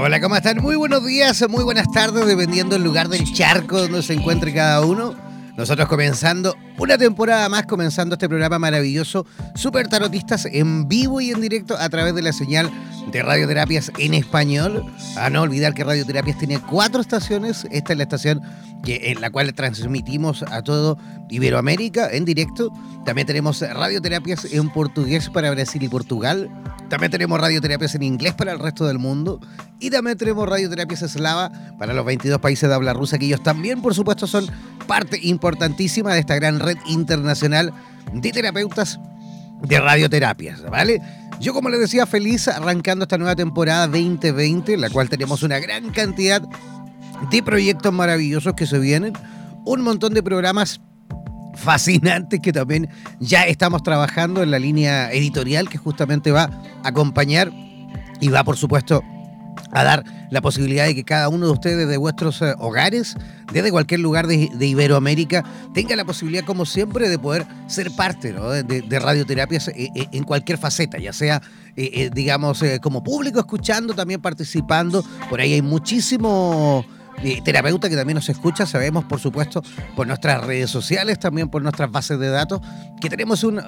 Hola, ¿cómo están? Muy buenos días, muy buenas tardes, dependiendo del lugar del charco donde se encuentre cada uno. Nosotros comenzando una temporada más, comenzando este programa maravilloso, Super Tarotistas en vivo y en directo a través de la señal de radioterapias en español. A no olvidar que Radioterapias tiene cuatro estaciones. Esta es la estación que, en la cual transmitimos a todo Iberoamérica en directo. También tenemos radioterapias en portugués para Brasil y Portugal. También tenemos radioterapias en inglés para el resto del mundo. Y también tenemos radioterapias eslava para los 22 países de habla rusa, que ellos también, por supuesto, son parte importantísima de esta gran red internacional de terapeutas de radioterapias, ¿vale? Yo, como les decía, feliz arrancando esta nueva temporada 2020, en la cual tenemos una gran cantidad de proyectos maravillosos que se vienen, un montón de programas fascinantes que también ya estamos trabajando en la línea editorial que justamente va a acompañar y va, por supuesto, a dar la posibilidad de que cada uno de ustedes de vuestros eh, hogares, desde cualquier lugar de, Iberoamérica, tenga la posibilidad, como siempre, de poder ser parte de, radioterapias eh, eh, en cualquier faceta, ya sea, digamos, como público escuchando, también participando. Por ahí hay muchísimo terapeuta que también nos escucha, sabemos por supuesto por nuestras redes sociales, también por nuestras bases de datos, que tenemos un,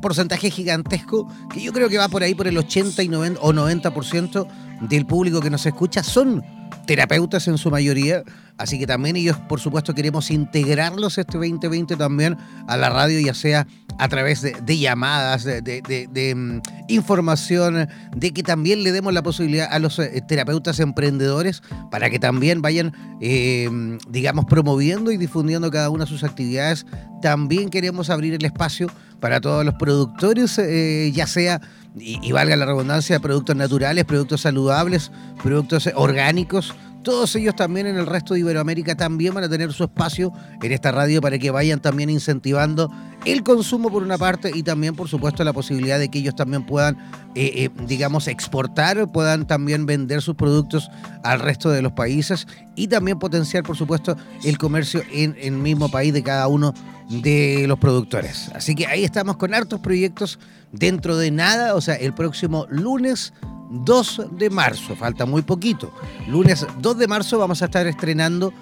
porcentaje gigantesco que yo creo que va por ahí por el 80 y 90, o 90% del público que nos escucha. Son terapeutas en su mayoría, así que también ellos, por supuesto, queremos integrarlos este 2020 también a la radio, ya sea a través de, llamadas, de, mm, información, de que también le demos la posibilidad a los eh, terapeutas emprendedores para que también vayan, eh, digamos, promoviendo y difundiendo cada una de sus actividades. También queremos abrir el espacio para todos los productores, eh, ya sea y, valga la redundancia, productos naturales, productos saludables, productos orgánicos. Todos ellos también en el resto de Iberoamérica también van a tener su espacio en esta radio para que vayan también incentivando el consumo por una parte y también por supuesto la posibilidad de que ellos también puedan, eh, eh, digamos, exportar, puedan también vender sus productos al resto de los países y también potenciar por supuesto el comercio en el mismo país de cada uno de los productores. Así que ahí estamos con hartos proyectos dentro de nada, o sea, el próximo lunes 2 de marzo, falta muy poquito. Lunes 2 de marzo vamos a estar estrenando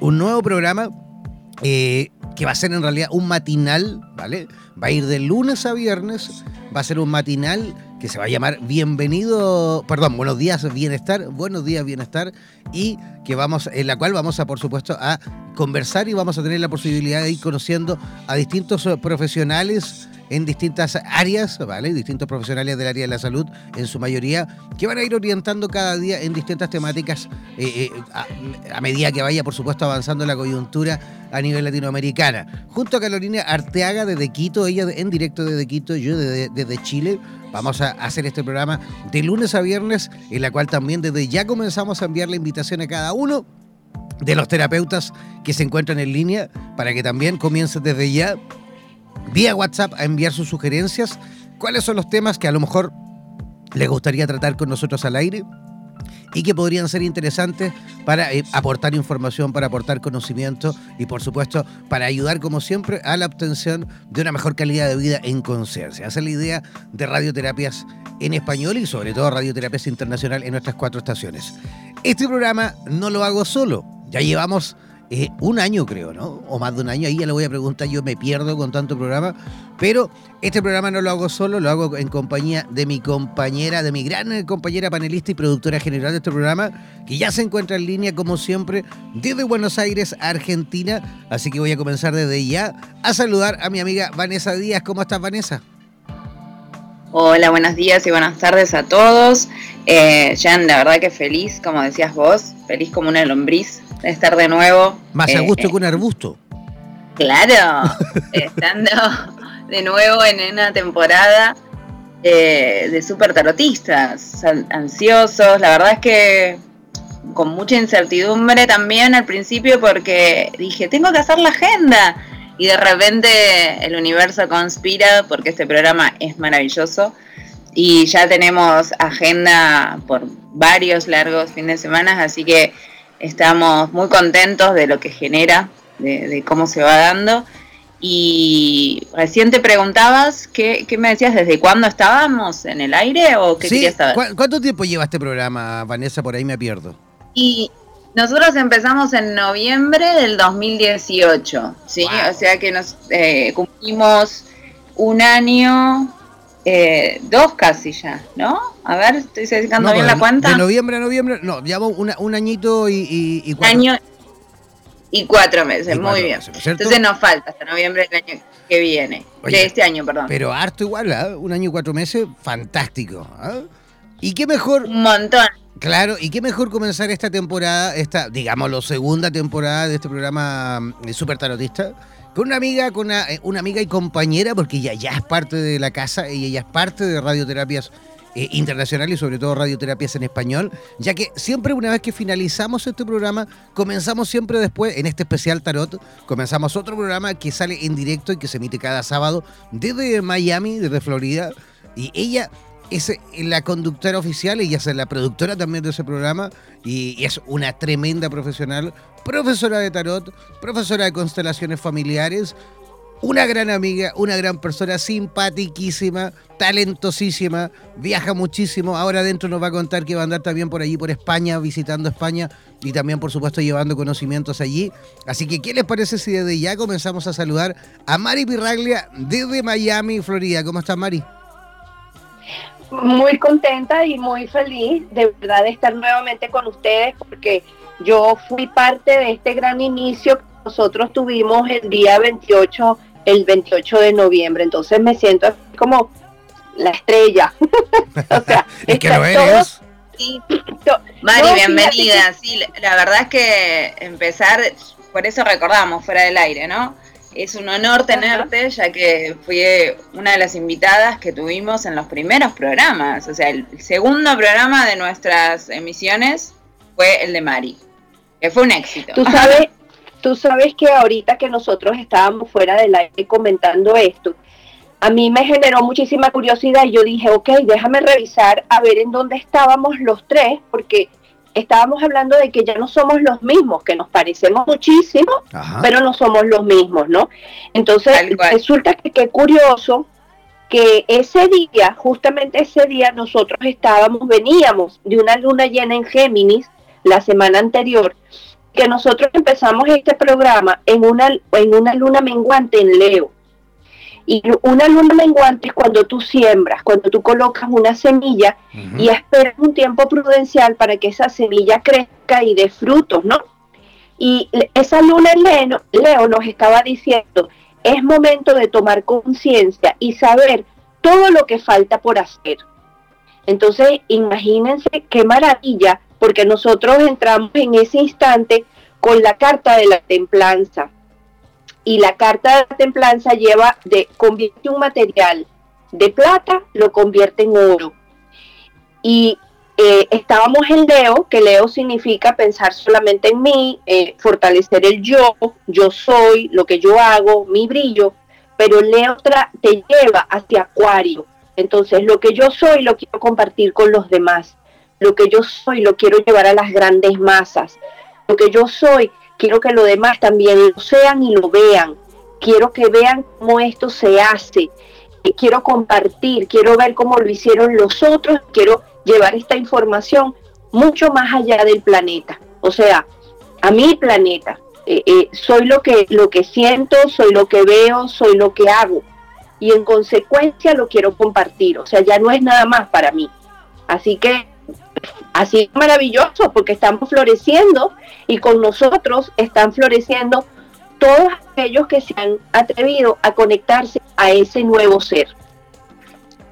un nuevo programa eh, que va a ser en realidad un matinal, ¿vale? Va a ir de lunes a viernes, va a ser un matinal que se va a llamar Bienvenido, perdón, Buenos días Bienestar, Buenos días Bienestar, y que vamos, en la cual vamos a, por supuesto, a conversar y vamos a tener la posibilidad de ir conociendo a distintos profesionales en distintas áreas, ¿vale? Distintos profesionales del área de la salud, en su mayoría, que van a ir orientando cada día en distintas temáticas eh, eh, a, medida que vaya, por supuesto, avanzando la coyuntura a nivel latinoamericana. Junto a Carolina Arteaga desde Quito, ella en directo desde Quito, yo desde, desde Chile. Vamos a hacer este programa de lunes a viernes, en la cual también desde ya comenzamos a enviar la invitación a cada uno de los terapeutas que se encuentran en línea para que también comiencen desde ya vía WhatsApp a enviar sus sugerencias. ¿Cuáles son los temas que a lo mejor les gustaría tratar con nosotros al aire? y que podrían ser interesantes para eh, aportar información, para aportar conocimiento y por supuesto para ayudar como siempre a la obtención de una mejor calidad de vida en conciencia. Esa es la idea de radioterapias en español y sobre todo radioterapias internacional en nuestras cuatro estaciones. Este programa no lo hago solo, ya llevamos eh, un año creo, ¿no? O más de un año, ahí ya le voy a preguntar, yo me pierdo con tanto programa, pero este programa no lo hago solo, lo hago en compañía de mi compañera, de mi gran compañera panelista y productora general de este programa, que ya se encuentra en línea como siempre desde Buenos Aires, Argentina, así que voy a comenzar desde ya a saludar a mi amiga Vanessa Díaz. ¿Cómo estás, Vanessa? Hola, buenos días y buenas tardes a todos. Eh, Jan, la verdad que feliz, como decías vos, feliz como una lombriz estar de nuevo. Más a eh, gusto que un arbusto. Claro, estando de nuevo en una temporada eh, de super tarotistas, ansiosos. La verdad es que con mucha incertidumbre también al principio porque dije, tengo que hacer la agenda y de repente el universo conspira porque este programa es maravilloso y ya tenemos agenda por varios largos fines de semana, así que estamos muy contentos de lo que genera, de, cómo se va dando. Y recién te preguntabas, ¿qué, me decías? ¿Desde cuándo estábamos en el aire o qué querías saber? ¿Cuánto tiempo lleva este programa, Vanessa? Por ahí me pierdo. Y nosotros empezamos en noviembre del 2018, ¿sí? O sea que nos eh, cumplimos un año, eh, dos casi ya, ¿no? A ver, estoy sacando bien la cuenta. De noviembre a noviembre, no, llevamos un añito y, y, cuatro año y cuatro meses, muy bien. Entonces nos falta hasta noviembre del año que viene, de este año, perdón. Pero harto igual, ¿eh? un año y cuatro meses, fantástico. ¿eh? ¿Y qué mejor? Un montón. Claro, y qué mejor comenzar esta temporada, esta, digamos, la segunda temporada de este programa mm, Super Tarotista, con una amiga, con eh, una, amiga y compañera, porque ella ya es parte de la casa, y ella es parte de radioterapias eh, internacionales y sobre todo radioterapias en español, ya que siempre una vez que finalizamos este programa, comenzamos siempre después, en este especial tarot, comenzamos otro programa que sale en directo y que se emite cada sábado desde Miami, desde Florida, y ella es la conductora oficial, ella es la productora también de ese programa y, es una tremenda profesional, profesora de tarot, profesora de constelaciones familiares, una gran amiga, una gran persona, simpatiquísima, talentosísima, viaja muchísimo. Ahora adentro nos va a contar que va a andar también por allí, por España, visitando España y también, por supuesto, llevando conocimientos allí. Así que, ¿qué les parece si desde ya comenzamos a saludar a Mari Pirraglia desde Miami, Florida? ¿Cómo está Mari? Muy contenta y muy feliz de verdad de estar nuevamente con ustedes porque yo fui parte de este gran inicio que nosotros tuvimos el día 28, el 28 de noviembre. Entonces me siento como la estrella. o sea, es que lo eres. Mari, bienvenida. Sí, la verdad es que empezar, por eso recordamos fuera del aire, ¿no? Es un honor tenerte, ya que fui una de las invitadas que tuvimos en los primeros programas. O sea, el segundo programa de nuestras emisiones fue el de Mari, que fue un éxito. Tú sabes, tú sabes que ahorita que nosotros estábamos fuera del aire comentando esto, a mí me generó muchísima curiosidad y yo dije, ok, déjame revisar a ver en dónde estábamos los tres, porque estábamos hablando de que ya no somos los mismos, que nos parecemos muchísimo, pero no somos los mismos, ¿no? Entonces, resulta que qué curioso que ese día, justamente ese día, nosotros estábamos, veníamos de una luna llena en Géminis la semana anterior, que nosotros empezamos este programa en una, en una luna menguante en Leo. Y una luna menguante es cuando tú siembras, cuando tú colocas una semilla y esperas un tiempo prudencial para que esa semilla crezca y dé frutos, ¿no? Y esa luna Leo, Leo nos estaba diciendo, es momento de tomar conciencia y saber todo lo que falta por hacer. Entonces, imagínense qué maravilla, porque nosotros entramos en ese instante con la carta de la templanza. Y la carta de la templanza lleva de convierte un material de plata, lo convierte en oro. Y eh, estábamos en Leo, que Leo significa pensar solamente en mí, eh, fortalecer el yo, yo soy, lo que yo hago, mi brillo, pero Leo te lleva hacia Acuario. Entonces, lo que yo soy lo quiero compartir con los demás. Lo que yo soy lo quiero llevar a las grandes masas. Lo que yo soy quiero que los demás también lo sean y lo vean. Quiero que vean cómo esto se hace. Quiero compartir, quiero ver cómo lo hicieron los otros, quiero llevar esta información mucho más allá del planeta, o sea, a mi planeta. Eh, eh, soy lo que, lo que siento, soy lo que veo, soy lo que hago. Y en consecuencia lo quiero compartir. O sea, ya no es nada más para mí. Así que así es maravilloso porque estamos floreciendo y con nosotros están floreciendo todos aquellos que se han atrevido a conectarse a ese nuevo ser.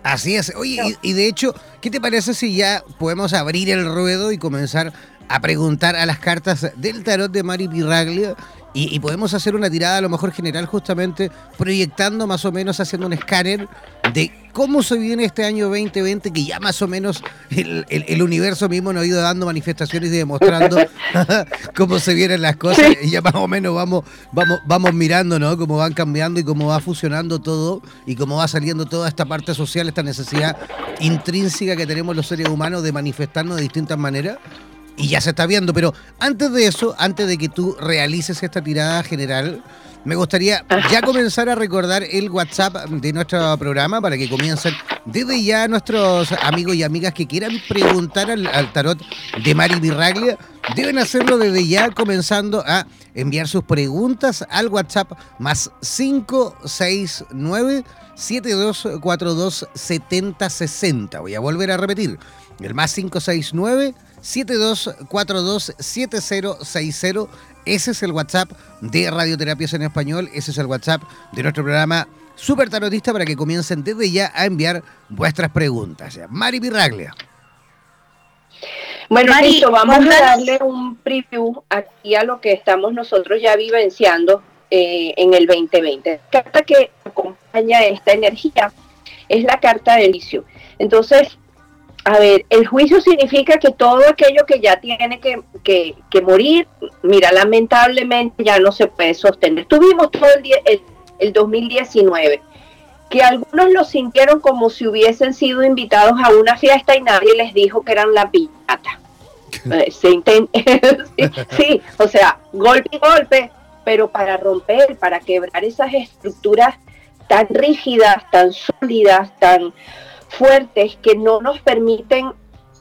Así es. Oye, y, de hecho, ¿qué te parece si ya podemos abrir el ruedo y comenzar a preguntar a las cartas del tarot de Mari Pirraglia y, podemos hacer una tirada a lo mejor general justamente proyectando más o menos, haciendo un escáner de cómo se viene este año 2020, que ya más o menos el, universo mismo nos ha ido dando manifestaciones y demostrando cómo se vienen las cosas. Y ya más o menos vamos, vamos, vamos mirando, ¿no? Cómo van cambiando y cómo va fusionando todo y cómo va saliendo toda esta parte social, esta necesidad intrínseca que tenemos los seres humanos de manifestarnos de distintas maneras y ya se está viendo. Pero antes de eso, antes de que tú realices esta tirada general, me gustaría ya comenzar a recordar el WhatsApp de nuestro programa para que comiencen desde ya nuestros amigos y amigas que quieran preguntar al, tarot de Mari Virraglia. Deben hacerlo desde ya comenzando a enviar sus preguntas al WhatsApp más 569 7242 7060. Voy a volver a repetir. El más 569 72427060. Ese es el WhatsApp de Radioterapias en Español. Ese es el WhatsApp de nuestro programa Super Tarotista para que comiencen desde ya a enviar vuestras preguntas. Mari Virraglia. Bueno, Mari, vamos a darle un preview aquí a lo que estamos nosotros ya vivenciando eh, en el 2020. La carta que acompaña esta energía es la carta del inicio. Entonces, a ver, el juicio significa que todo aquello que ya tiene que, morir, mira, lamentablemente ya no se puede sostener. Tuvimos todo el, el, 2019, que algunos lo sintieron como si hubiesen sido invitados a una fiesta y nadie les dijo que eran la piñata. Eh, se sí, o sea, golpe y golpe, pero para romper, para quebrar esas estructuras tan rígidas, tan sólidas, tan fuertes que no nos permiten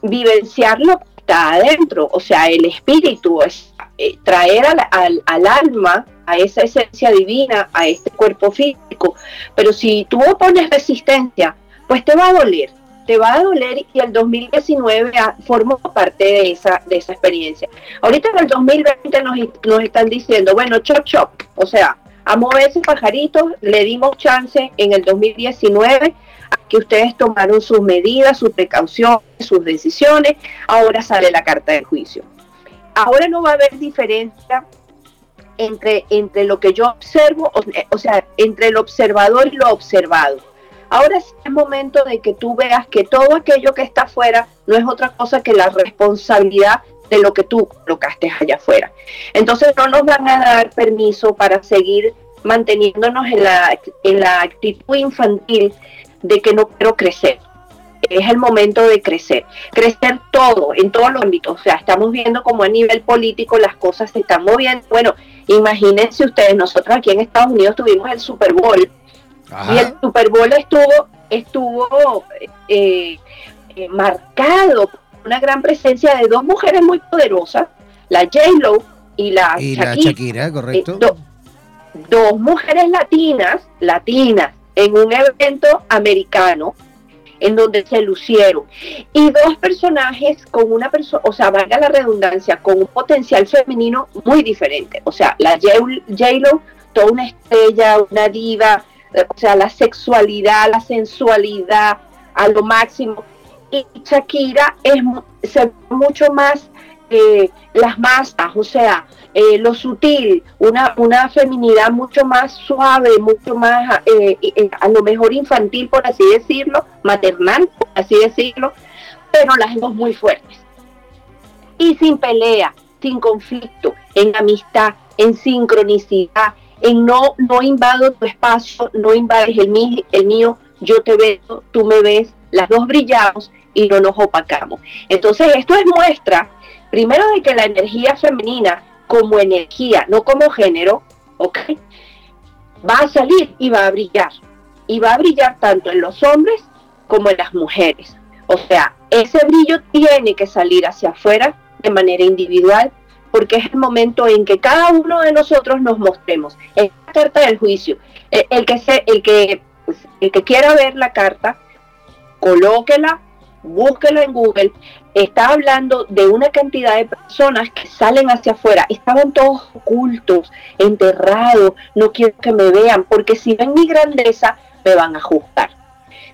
vivenciar lo que está adentro, o sea, el espíritu, es eh, traer al, al, alma, a esa esencia divina, a este cuerpo físico. Pero si tú opones resistencia, pues te va a doler, te va a doler y el 2019 formó parte de esa, de esa experiencia. Ahorita en el 2020 nos, nos están diciendo, bueno, chop chop, o sea, a moverse pajaritos, le dimos chance en el 2019 que ustedes tomaron sus medidas, sus precauciones, sus decisiones, ahora sale la carta de juicio. Ahora no va a haber diferencia entre, entre lo que yo observo, o, sea, entre el observador y lo observado. Ahora es el momento de que tú veas que todo aquello que está afuera no es otra cosa que la responsabilidad de lo que tú colocaste allá afuera. Entonces no nos van a dar permiso para seguir manteniéndonos en la, en la actitud infantil de que no quiero crecer. Es el momento de crecer. Crecer todo, en todos los ámbitos. O sea, estamos viendo como a nivel político las cosas se están moviendo. Bueno, imagínense ustedes, nosotros aquí en Estados Unidos tuvimos el Super Bowl. Y el Super Bowl estuvo, estuvo eh, eh, marcado por una gran presencia de dos mujeres muy poderosas, la J-Lo y la y Shakira. La Shakira correcto. Eh, dos mujeres latinas, latinas, en un evento americano en donde se lucieron. Y dos personajes con una persona, o sea, valga la redundancia, con un potencial femenino muy diferente. O sea, la J-Lo toda una estrella, una diva, eh, o sea, la sexualidad, la sensualidad a lo máximo. Y Shakira es mucho más eh, las masas, o sea, eh, lo sutil, una, una feminidad mucho más suave, mucho más, a lo mejor infantil, por así decirlo, maternal, por así decirlo, pero las dos muy fuertes. Y sin pelea, sin conflicto, en amistad, en sincronicidad, en no, no invado tu espacio, no invades el mío, el mío, yo te veo, tú me ves, las dos brillamos y no nos opacamos. Entonces esto es muestra, primero de que la energía femenina como energía, no como género, ¿ok? Va a salir y va a brillar. Y va a brillar tanto en los hombres como en las mujeres. O sea, ese brillo tiene que salir hacia afuera de manera individual porque es el momento en que cada uno de nosotros nos mostremos. Es la carta del juicio. El, que, se, el, que, el que quiera ver la carta, colóquela, búsquela en Google. Está hablando de una cantidad de personas que salen hacia afuera. Estaban todos ocultos, enterrados, no quiero que me vean, porque si ven mi grandeza, me van a juzgar.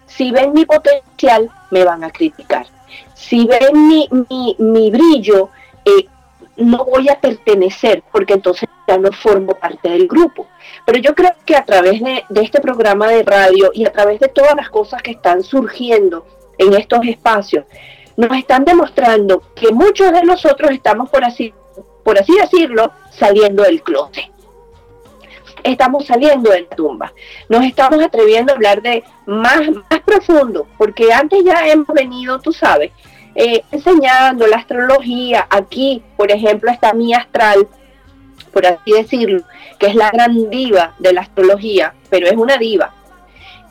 Si ven mi potencial, me van a criticar. Si ven mi, mi, mi brillo, eh, no voy a pertenecer porque entonces ya no formo parte del grupo. Pero yo creo que a través de, este programa de radio y a través de todas las cosas que están surgiendo en estos espacios, nos están demostrando que muchos de nosotros estamos, por así, por así decirlo, saliendo del closet. Estamos saliendo de la tumba. Nos estamos atreviendo a hablar de más, más profundo, porque antes ya hemos venido, tú sabes, eh, enseñando la astrología. Aquí, por ejemplo, está mi astral, por así decirlo, que es la gran diva de la astrología, pero es una diva.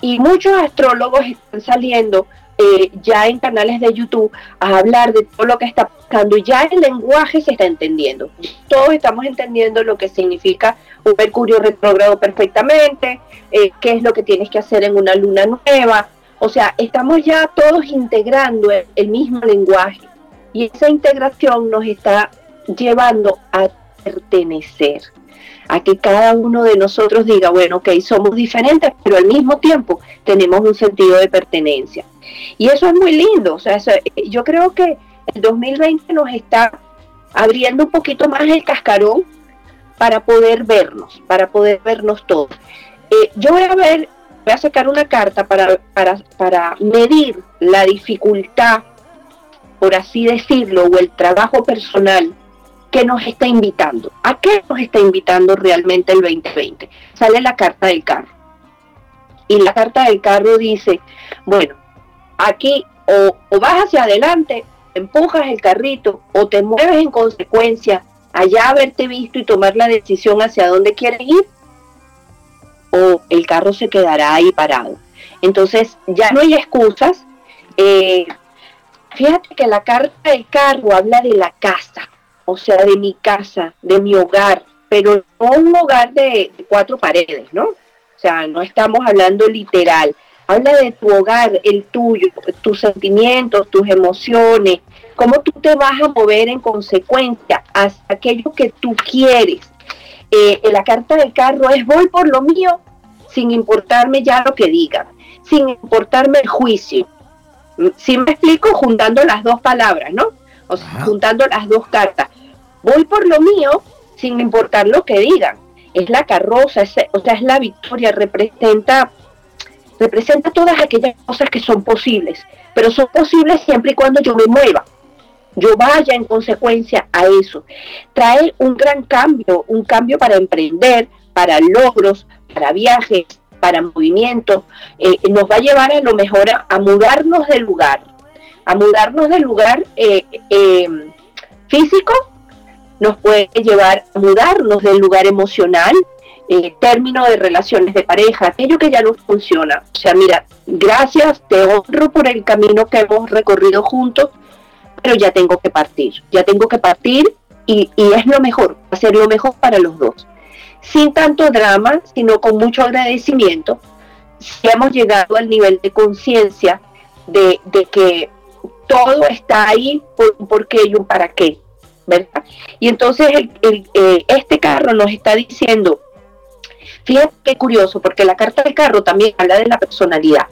Y muchos astrólogos están saliendo eh, ya en canales de YouTube a hablar de todo lo que está pasando ya el lenguaje se está entendiendo. Todos estamos entendiendo lo que significa un Mercurio retrógrado perfectamente, eh, qué es lo que tienes que hacer en una luna nueva, o sea, estamos ya todos integrando el, mismo lenguaje y esa integración nos está llevando a pertenecer, a que cada uno de nosotros diga, bueno, ok, somos diferentes, pero al mismo tiempo tenemos un sentido de pertenencia. Y eso es muy lindo, o sea, yo creo que el 2020 nos está abriendo un poquito más el cascarón para poder vernos, para poder vernos todos. Eh, yo voy a ver voy a sacar una carta para, para, medir la dificultad, por así decirlo, o el trabajo personal que nos está invitando. ¿A qué nos está invitando realmente el 2020? Sale la carta del carro. Y la carta del carro dice, bueno, aquí o, vas hacia adelante, empujas el carrito o te mueves en consecuencia allá haberte visto y tomar la decisión hacia dónde quieres ir o el carro se quedará ahí parado. Entonces ya no hay excusas. Eh, fíjate que la carta del carro habla de la casa, o sea, de mi casa, de mi hogar, pero no un hogar de, cuatro paredes, ¿no? O sea, no estamos hablando literal. Habla de tu hogar, el tuyo, tus sentimientos, tus emociones, cómo tú te vas a mover en consecuencia a aquello que tú quieres. Eh, la carta del carro es voy por lo mío sin importarme ya lo que digan, sin importarme el juicio. Si me explico, juntando las dos palabras, ¿no? O sea, juntando las dos cartas. Voy por lo mío sin importar lo que digan. Es la carroza, o sea, es la victoria, representa, representa todas aquellas cosas que son posibles, pero son posibles siempre y cuando yo me mueva yo vaya en consecuencia a eso. Trae un gran cambio, un cambio para emprender, para logros, para viajes, para movimientos, eh, nos va a llevar a lo mejor a, mudarnos del lugar, a mudarnos del lugar eh, eh, físico, nos puede llevar a mudarnos del lugar emocional, término de relaciones de pareja, aquello que ya no funciona. O sea, mira, gracias, te honro por el camino que hemos recorrido juntos, pero ya tengo que partir, ya tengo que partir y, y es lo mejor, hacer lo mejor para los dos sin tanto drama, sino con mucho agradecimiento, si hemos llegado al nivel de conciencia de, que todo está ahí por un porqué y un para qué, ¿verdad? Y entonces eh, este carro nos está diciendo Fíjate qué curioso, porque la carta del carro también habla de la personalidad.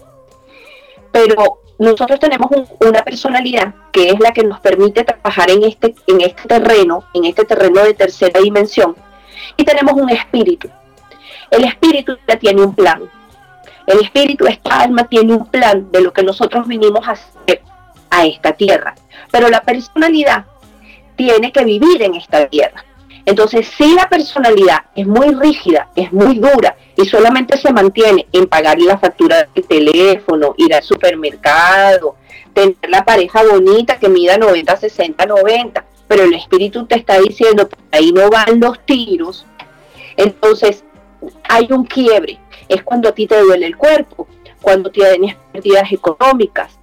Pero nosotros tenemos una personalidad que es la que nos permite trabajar en este, en este terreno, en este terreno de tercera dimensión. Y tenemos un espíritu. El espíritu ya tiene un plan. El espíritu, esta alma, tiene un plan de lo que nosotros vinimos a hacer a esta tierra. Pero la personalidad tiene que vivir en esta tierra. Entonces, si la personalidad es muy rígida, es muy dura y solamente se mantiene en pagar la factura del teléfono, ir al supermercado, tener la pareja bonita que mida 90, 60, 90, pero el espíritu te está diciendo, ahí no van los tiros, entonces hay un quiebre. Es cuando a ti te duele el cuerpo, cuando tienes pérdidas económicas,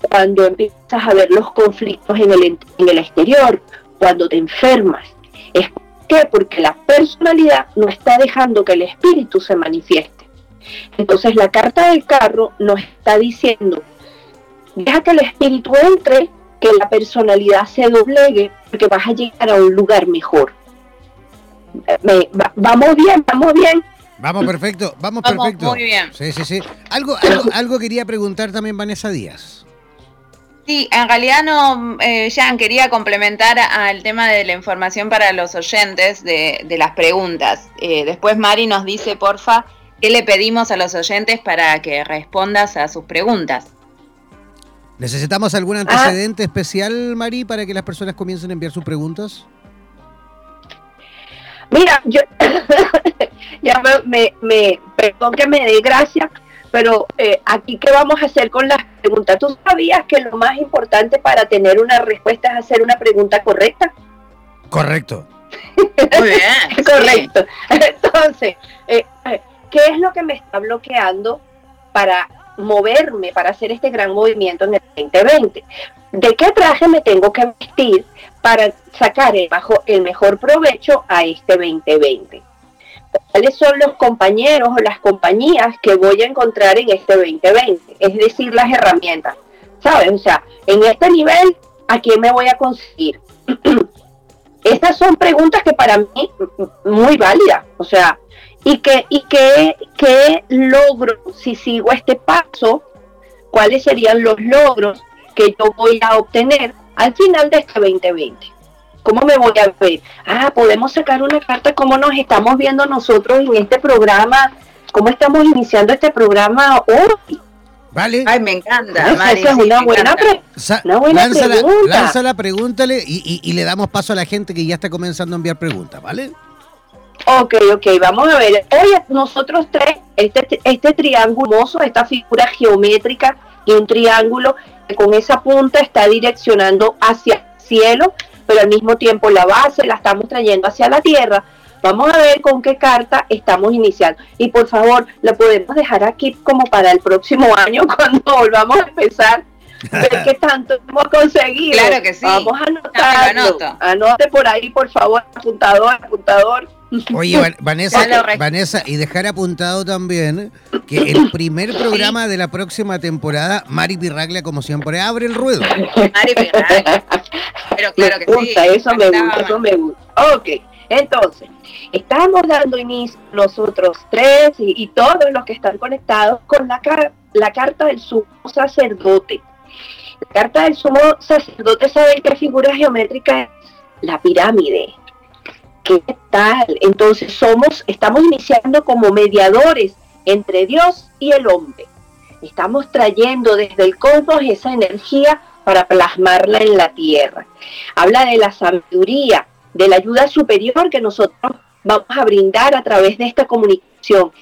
cuando empiezas a ver los conflictos en el, en el exterior, cuando te enfermas. Es qué? Porque la personalidad no está dejando que el espíritu se manifieste. Entonces la carta del carro nos está diciendo, deja que el espíritu entre, que la personalidad se doblegue, porque vas a llegar a un lugar mejor. vamos bien, vamos bien. Vamos perfecto, vamos, perfecto. Muy bien. Sí, sí, sí. Algo, algo, algo quería preguntar también Vanessa Díaz. Sí, en realidad no, eh, Jan, quería complementar al tema de la información para los oyentes de, las preguntas. Eh, después Mari nos dice, porfa, qué le pedimos a los oyentes para que respondas a sus preguntas. ¿Necesitamos algún antecedente ah. especial, Mari, para que las personas comiencen a enviar sus preguntas? Mira, yo ya me, me, perdón que me dé gracia, pero eh, aquí, ¿qué vamos a hacer con las preguntas? ¿Tú sabías que lo más importante para tener una respuesta es hacer una pregunta correcta? Correcto. Muy bien. Correcto. Entonces, eh, ¿qué es lo que me está bloqueando para moverme, para hacer este gran movimiento en el 2020? ¿De qué traje me tengo que vestir para sacar el, bajo, el mejor provecho a este 2020? Cuáles son los compañeros o las compañías que voy a encontrar en este 2020, es decir, las herramientas, ¿sabes? O sea, en este nivel, ¿a quién me voy a conseguir? Estas son preguntas que para mí muy válidas, o sea, y que y qué logro si sigo este paso, cuáles serían los logros que yo voy a obtener al final de este 2020. ¿Cómo me voy a ver? Ah, podemos sacar una carta, cómo nos estamos viendo nosotros en este programa, cómo estamos iniciando este programa hoy. Vale. Ay, me encanta. esa es una buena, pregunta. Lánzala, pregúntale y, y, le damos paso a la gente que ya está comenzando a enviar preguntas, ¿vale? Ok, ok, vamos a ver. Oye, nosotros tres, este, este triángulo, esta figura geométrica y un triángulo que con esa punta está direccionando hacia el cielo pero al mismo tiempo la base la estamos trayendo hacia la tierra. Vamos a ver con qué carta estamos iniciando. Y por favor, la podemos dejar aquí como para el próximo año cuando volvamos a empezar. Ver qué tanto hemos conseguido. Claro que sí. Vamos a anotarlo. Anote por ahí, por favor, apuntador, apuntador. Oye, Vanessa, Vanessa, y dejar apuntado también que el primer programa de la próxima temporada, Mari Pirraglia, como siempre, abre el ruedo. Mari Pirraglia. Pero claro que sí. Eso me gusta, eso me gusta. Ok, entonces, estamos dando inicio nosotros tres y, todos los que están conectados con la, la carta del sumo sacerdote. La carta del sumo sacerdote, ¿saben qué figura geométrica es? La pirámide ¿Qué tal? Entonces somos, estamos iniciando como mediadores entre Dios y el hombre. Estamos trayendo desde el cosmos esa energía para plasmarla en la tierra. Habla de la sabiduría, de la ayuda superior que nosotros vamos a brindar a través de esta comunicación.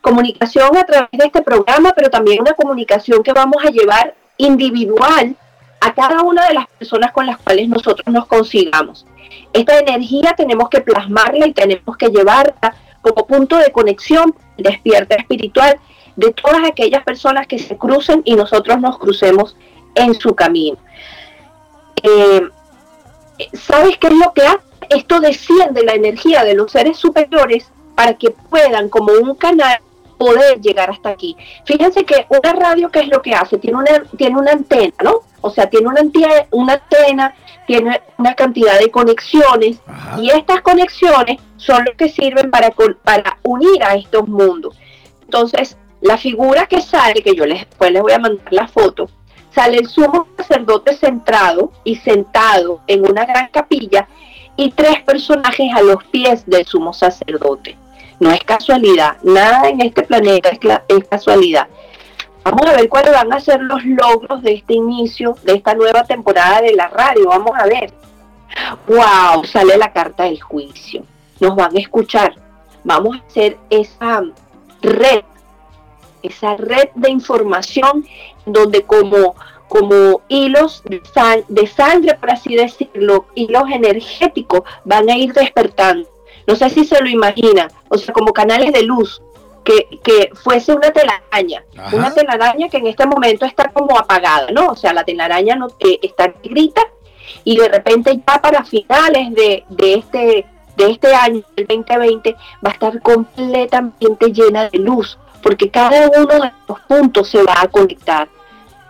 Comunicación a través de este programa, pero también una comunicación que vamos a llevar individual a cada una de las personas con las cuales nosotros nos consigamos. Esta energía tenemos que plasmarla y tenemos que llevarla como punto de conexión, despierta espiritual de todas aquellas personas que se crucen y nosotros nos crucemos en su camino. Eh, ¿Sabes qué es lo que hace? Esto desciende la energía de los seres superiores para que puedan, como un canal, poder llegar hasta aquí. Fíjense que una radio, ¿qué es lo que hace? Tiene una, tiene una antena, ¿no? O sea, tiene una antena, una antena tiene una cantidad de conexiones y estas conexiones son las que sirven para, para unir a estos mundos. Entonces, la figura que sale, que yo les, después les voy a mandar la foto, sale el sumo sacerdote centrado y sentado en una gran capilla y tres personajes a los pies del sumo sacerdote. No es casualidad, nada en este planeta es, casualidad. Vamos a ver cuáles van a ser los logros de este inicio, de esta nueva temporada de la radio. Vamos a ver. ¡Wow! Sale la carta del juicio. Nos van a escuchar. Vamos a hacer esa red, esa red de información donde como, como hilos de, de sangre, por así decirlo, hilos energéticos van a ir despertando. No sé si se lo imaginan, o sea, como canales de luz, que, fuese una telaraña, una telaraña que en este momento está como apagada, ¿no? O sea, la telaraña no, eh, está grita y de repente ya para finales de, de, este, de este año, el 2020, va a estar completamente llena de luz, porque cada uno de los puntos se va a conectar.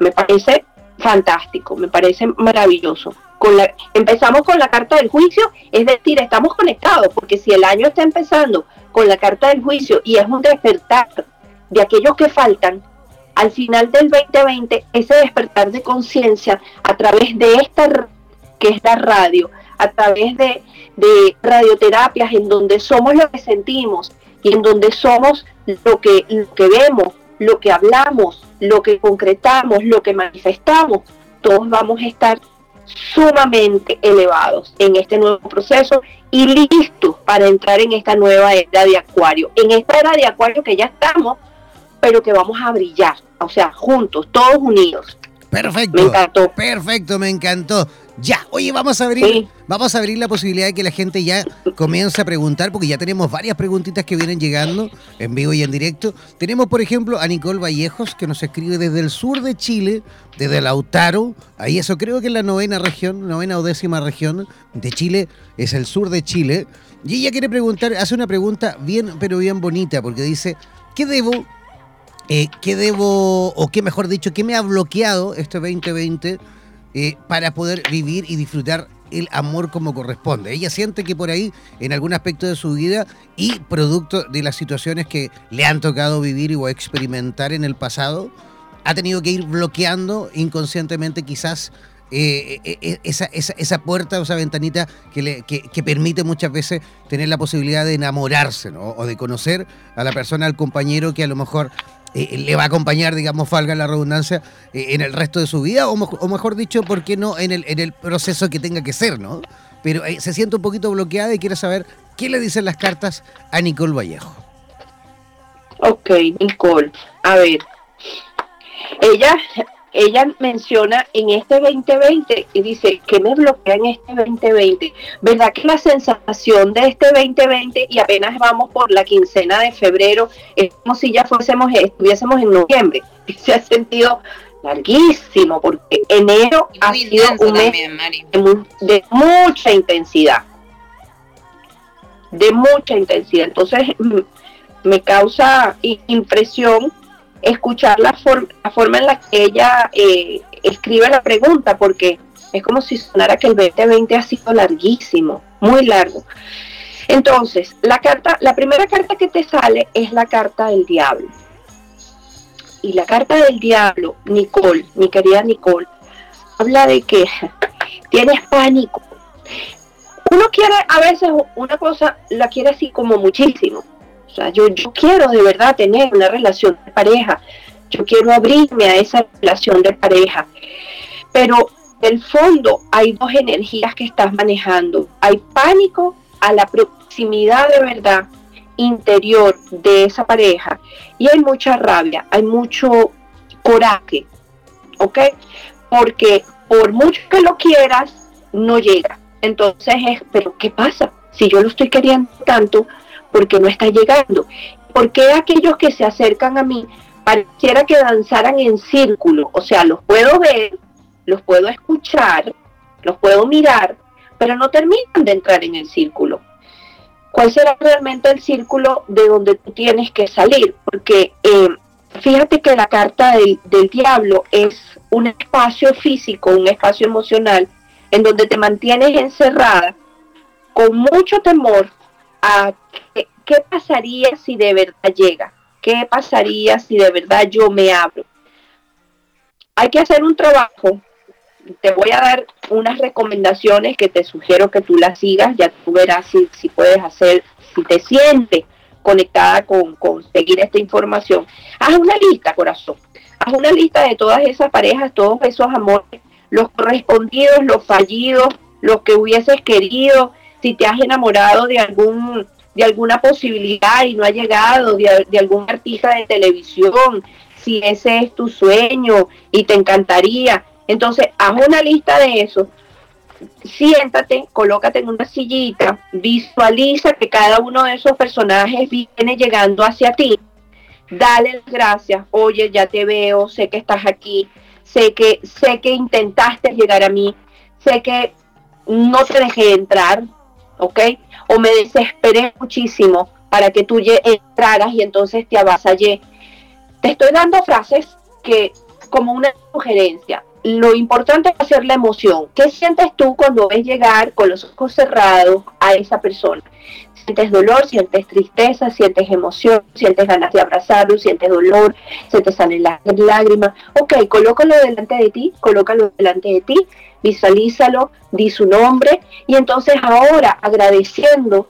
Me parece fantástico, me parece maravilloso. Con la, empezamos con la carta del juicio, es decir, estamos conectados, porque si el año está empezando con la carta del juicio y es un despertar de aquellos que faltan, al final del 2020, ese despertar de conciencia a través de esta que es la radio, a través de, de, radioterapias en donde somos lo que sentimos y en donde somos lo que, lo que vemos, lo que hablamos, lo que concretamos, lo que manifestamos, todos vamos a estar sumamente elevados en este nuevo proceso y listos para entrar en esta nueva era de Acuario. En esta era de Acuario que ya estamos, pero que vamos a brillar, o sea, juntos, todos unidos. Perfecto. Me encantó. Perfecto, me encantó. Ya, oye, vamos a abrir, vamos a abrir la posibilidad de que la gente ya comience a preguntar, porque ya tenemos varias preguntitas que vienen llegando en vivo y en directo. Tenemos, por ejemplo, a Nicole Vallejos, que nos escribe desde el sur de Chile, desde Lautaro. Ahí eso creo que es la novena región, novena o décima región de Chile, es el sur de Chile. Y ella quiere preguntar, hace una pregunta bien, pero bien bonita, porque dice, ¿qué debo eh, ¿qué debo, o qué mejor dicho, qué me ha bloqueado este 2020 eh, para poder vivir y disfrutar el amor como corresponde? Ella siente que por ahí, en algún aspecto de su vida y producto de las situaciones que le han tocado vivir o experimentar en el pasado, ha tenido que ir bloqueando inconscientemente quizás eh, esa, esa, puerta o esa ventanita que, le, que, permite muchas veces tener la posibilidad de enamorarse o de conocer a la persona, al compañero que a lo mejor eh, le va a acompañar, digamos, falga la redundancia, eh, en el resto de su vida, o, mejor dicho, ¿por qué no en el, en el proceso que tenga que ser, ¿no? Pero eh, se siente un poquito bloqueada y quiere saber qué le dicen las cartas a Nicole Vallejo. Ok, Nicole, a ver, ella ella menciona en este 2020 y dice que me bloquea en este 2020. ¿Verdad que la sensación de este 2020 y apenas vamos por la quincena de febrero es como si ya fuésemos, estuviésemos en noviembre? Se ha sentido larguísimo porque enero ha sido un mes de mucha intensidad. De mucha intensidad. Entonces me causa impresión escuchar la, la forma en la que ella eh, escribe la pregunta, porque es como si sonara que el 2020 ha sido larguísimo, muy largo. Entonces, la carta, la primera carta que te sale es la carta del diablo. Y la carta del diablo, Nicole, mi querida Nicole, habla de que tienes pánico. Uno quiere a veces una cosa, la quiere así como muchísimo. Sea, yo, yo quiero de verdad tener una relación de pareja, yo quiero abrirme a esa relación de pareja, pero en el fondo hay dos energías que estás manejando. Hay pánico a la proximidad de verdad interior de esa pareja y hay mucha rabia, hay mucho coraje, ¿ok? Porque por mucho que lo quieras, no llega. Entonces es, pero ¿qué pasa? Si yo lo estoy queriendo tanto, porque no está llegando. ¿Por qué aquellos que se acercan a mí pareciera que danzaran en círculo? O sea, los puedo ver, los puedo escuchar, los puedo mirar, pero no terminan de entrar en el círculo. cuál será realmente el círculo de donde tú tienes que salir, porque eh, fíjate que la carta del diablo es un espacio físico, un espacio emocional, en donde te mantienes encerrada con mucho temor qué, qué pasaría si de verdad llega, qué pasaría si de verdad yo me abro. Hay que hacer un trabajo te voy a dar unas recomendaciones que te sugiero que tú las sigas, ya tú verás si, si puedes hacer, si te sientes conectada con, con seguir esta información. Haz una lista, corazón. Haz una lista de todas esas parejas, todos esos amores, los correspondidos, los fallidos, los que hubieses querido, si te has enamorado de algún de alguna posibilidad y no ha llegado, de, de algún artista de televisión, si ese es tu sueño y te encantaría. Entonces, haz una lista de eso, siéntate, colócate en una sillita, visualiza que cada uno de esos personajes viene llegando hacia ti. Dale las gracias, oye, ya te veo, sé que estás aquí, sé que, sé que intentaste llegar a mí, sé que no te dejé entrar, ¿ok? O me desesperé muchísimo para que tú entraras y entonces te avasallé. Te estoy dando frases que como una sugerencia, lo importante es hacer la emoción. ¿Qué sientes tú cuando ves llegar con los ojos cerrados a esa persona? Sientes dolor, sientes tristeza, sientes emoción, sientes ganas de abrazarlo, sientes dolor, se te salen las lágrimas. Ok, colócalo delante de ti, colócalo delante de ti, visualízalo, di su nombre y entonces ahora agradeciendo,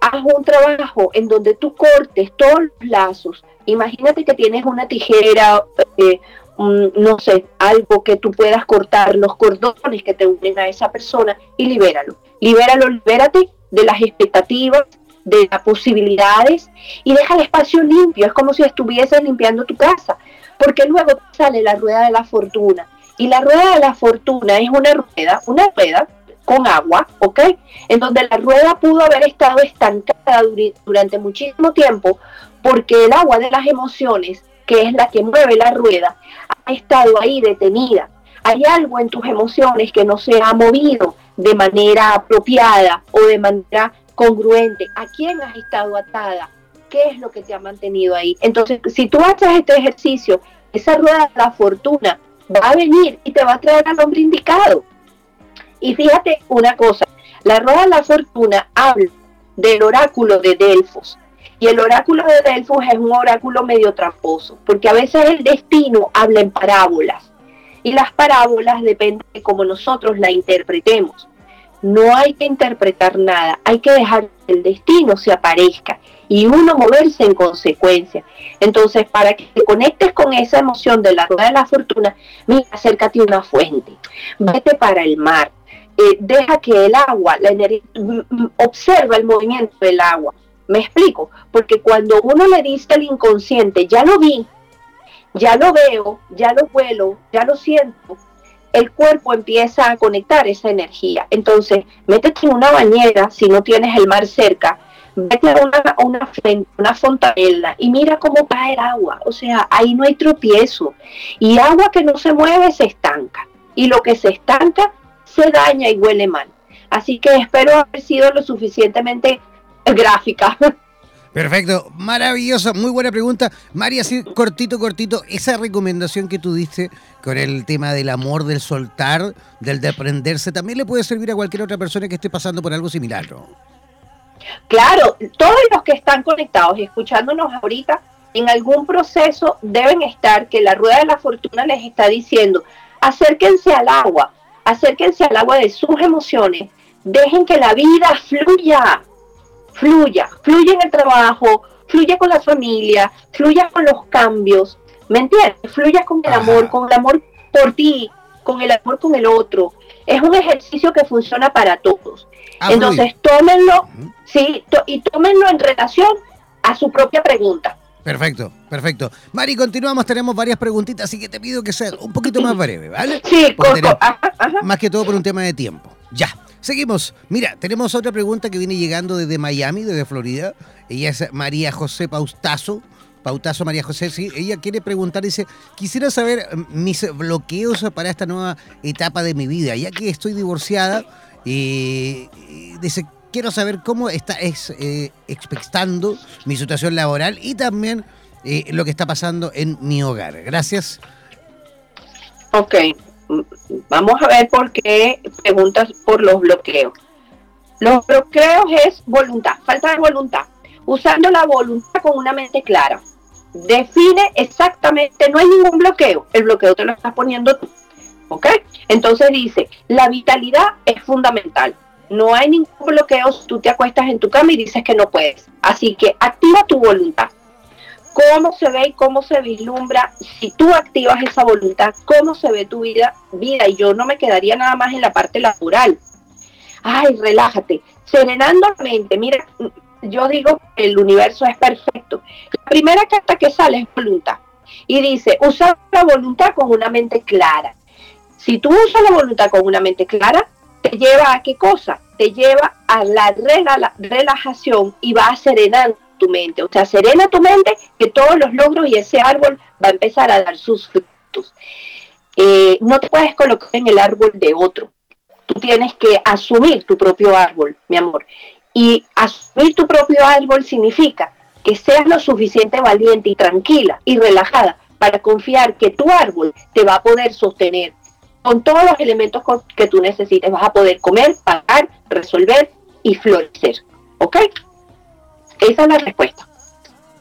haz un trabajo en donde tú cortes todos los lazos. Imagínate que tienes una tijera, eh, no sé, algo que tú puedas cortar, los cordones que te unen a esa persona y libéralo. Libéralo, libérate de las expectativas, de las posibilidades y deja el espacio limpio. Es como si estuvieses limpiando tu casa, porque luego sale la rueda de la fortuna. Y la rueda de la fortuna es una rueda, una rueda con agua, ¿ok? En donde la rueda pudo haber estado estancada durante muchísimo tiempo porque el agua de las emociones que es la que mueve la rueda, ha estado ahí detenida. Hay algo en tus emociones que no se ha movido de manera apropiada o de manera congruente. ¿A quién has estado atada? ¿Qué es lo que te ha mantenido ahí? Entonces, si tú haces este ejercicio, esa rueda de la fortuna va a venir y te va a traer al hombre indicado. Y fíjate una cosa, la rueda de la fortuna habla del oráculo de Delfos. Y el oráculo de Delfos es un oráculo medio tramposo, porque a veces el destino habla en parábolas. Y las parábolas dependen de cómo nosotros la interpretemos. No hay que interpretar nada, hay que dejar que el destino se aparezca y uno moverse en consecuencia. Entonces, para que te conectes con esa emoción de la rueda de la fortuna, mira, acércate a una fuente, vete para el mar, eh, deja que el agua, la energía, observa el movimiento del agua, me explico, porque cuando uno le dice al inconsciente, ya lo vi, ya lo veo, ya lo vuelo, ya lo siento, el cuerpo empieza a conectar esa energía. Entonces, métete en una bañera si no tienes el mar cerca, vete a una, una, fontanela y mira cómo cae el agua. O sea, ahí no hay tropiezo. Y agua que no se mueve se estanca. Y lo que se estanca se daña y huele mal. Así que espero haber sido lo suficientemente gráfica. Perfecto, maravilloso, muy buena pregunta. María, así cortito, cortito, esa recomendación que tú diste con el tema del amor, del soltar, del de aprenderse, también le puede servir a cualquier otra persona que esté pasando por algo similar, ¿no? Claro, todos los que están conectados y escuchándonos ahorita, en algún proceso deben estar que la rueda de la fortuna les está diciendo, acérquense al agua, acérquense al agua de sus emociones, dejen que la vida fluya, fluya, fluya en el trabajo, fluya con la familia, fluya con los cambios, ¿me entiendes? Fluya con el amor, con el amor por ti, con el amor con el otro. Es un ejercicio que funciona para todos. Ah, Entonces, tómenlo, sí, y tómenlo en relación a su propia pregunta. Perfecto, perfecto. Mari, continuamos, tenemos varias preguntitas, así que te pido que sea un poquito más breve, ¿vale? Sí, Más que todo por un tema de tiempo. Ya. Seguimos. Mira, tenemos otra pregunta que viene llegando desde Miami, desde Florida. Ella es María José Paustazo. Pautazo María José, sí, ella quiere preguntar, dice, quisiera saber mm, mis bloqueos para esta nueva etapa de mi vida, ya que estoy divorciada, y dice, quiero saber cómo está es, eh, expectando mi situación laboral y también eh, lo que está pasando en mi hogar. Gracias. Ok, vamos a ver por qué preguntas por los bloqueos. Los bloqueos es voluntad, falta de voluntad. Usando la voluntad con una mente clara. Define exactamente, no hay ningún bloqueo. El bloqueo te lo estás poniendo tú. ¿Ok? Entonces dice, la vitalidad es fundamental. No hay ningún bloqueo si tú te acuestas en tu cama y dices que no puedes. Así que activa tu voluntad. ¿Cómo se ve y cómo se vislumbra si tú activas esa voluntad? ¿Cómo se ve tu vida? vida? Y yo no me quedaría nada más en la parte laboral. Ay, relájate. Serenando la mente. Mira, yo digo que el universo es perfecto. La primera carta que sale es voluntad. Y dice, usa la voluntad con una mente clara. Si tú usas la voluntad con una mente clara, te lleva a qué cosa? Te lleva a la relajación y va a serenar tu mente. O sea, serena tu mente que todos los logros y ese árbol va a empezar a dar sus frutos. Eh, no te puedes colocar en el árbol de otro. Tú tienes que asumir tu propio árbol, mi amor. Y asumir tu propio árbol significa que seas lo suficiente valiente y tranquila y relajada para confiar que tu árbol te va a poder sostener con todos los elementos que tú necesites. Vas a poder comer, pagar, resolver y florecer. ¿Ok? Esa es la respuesta.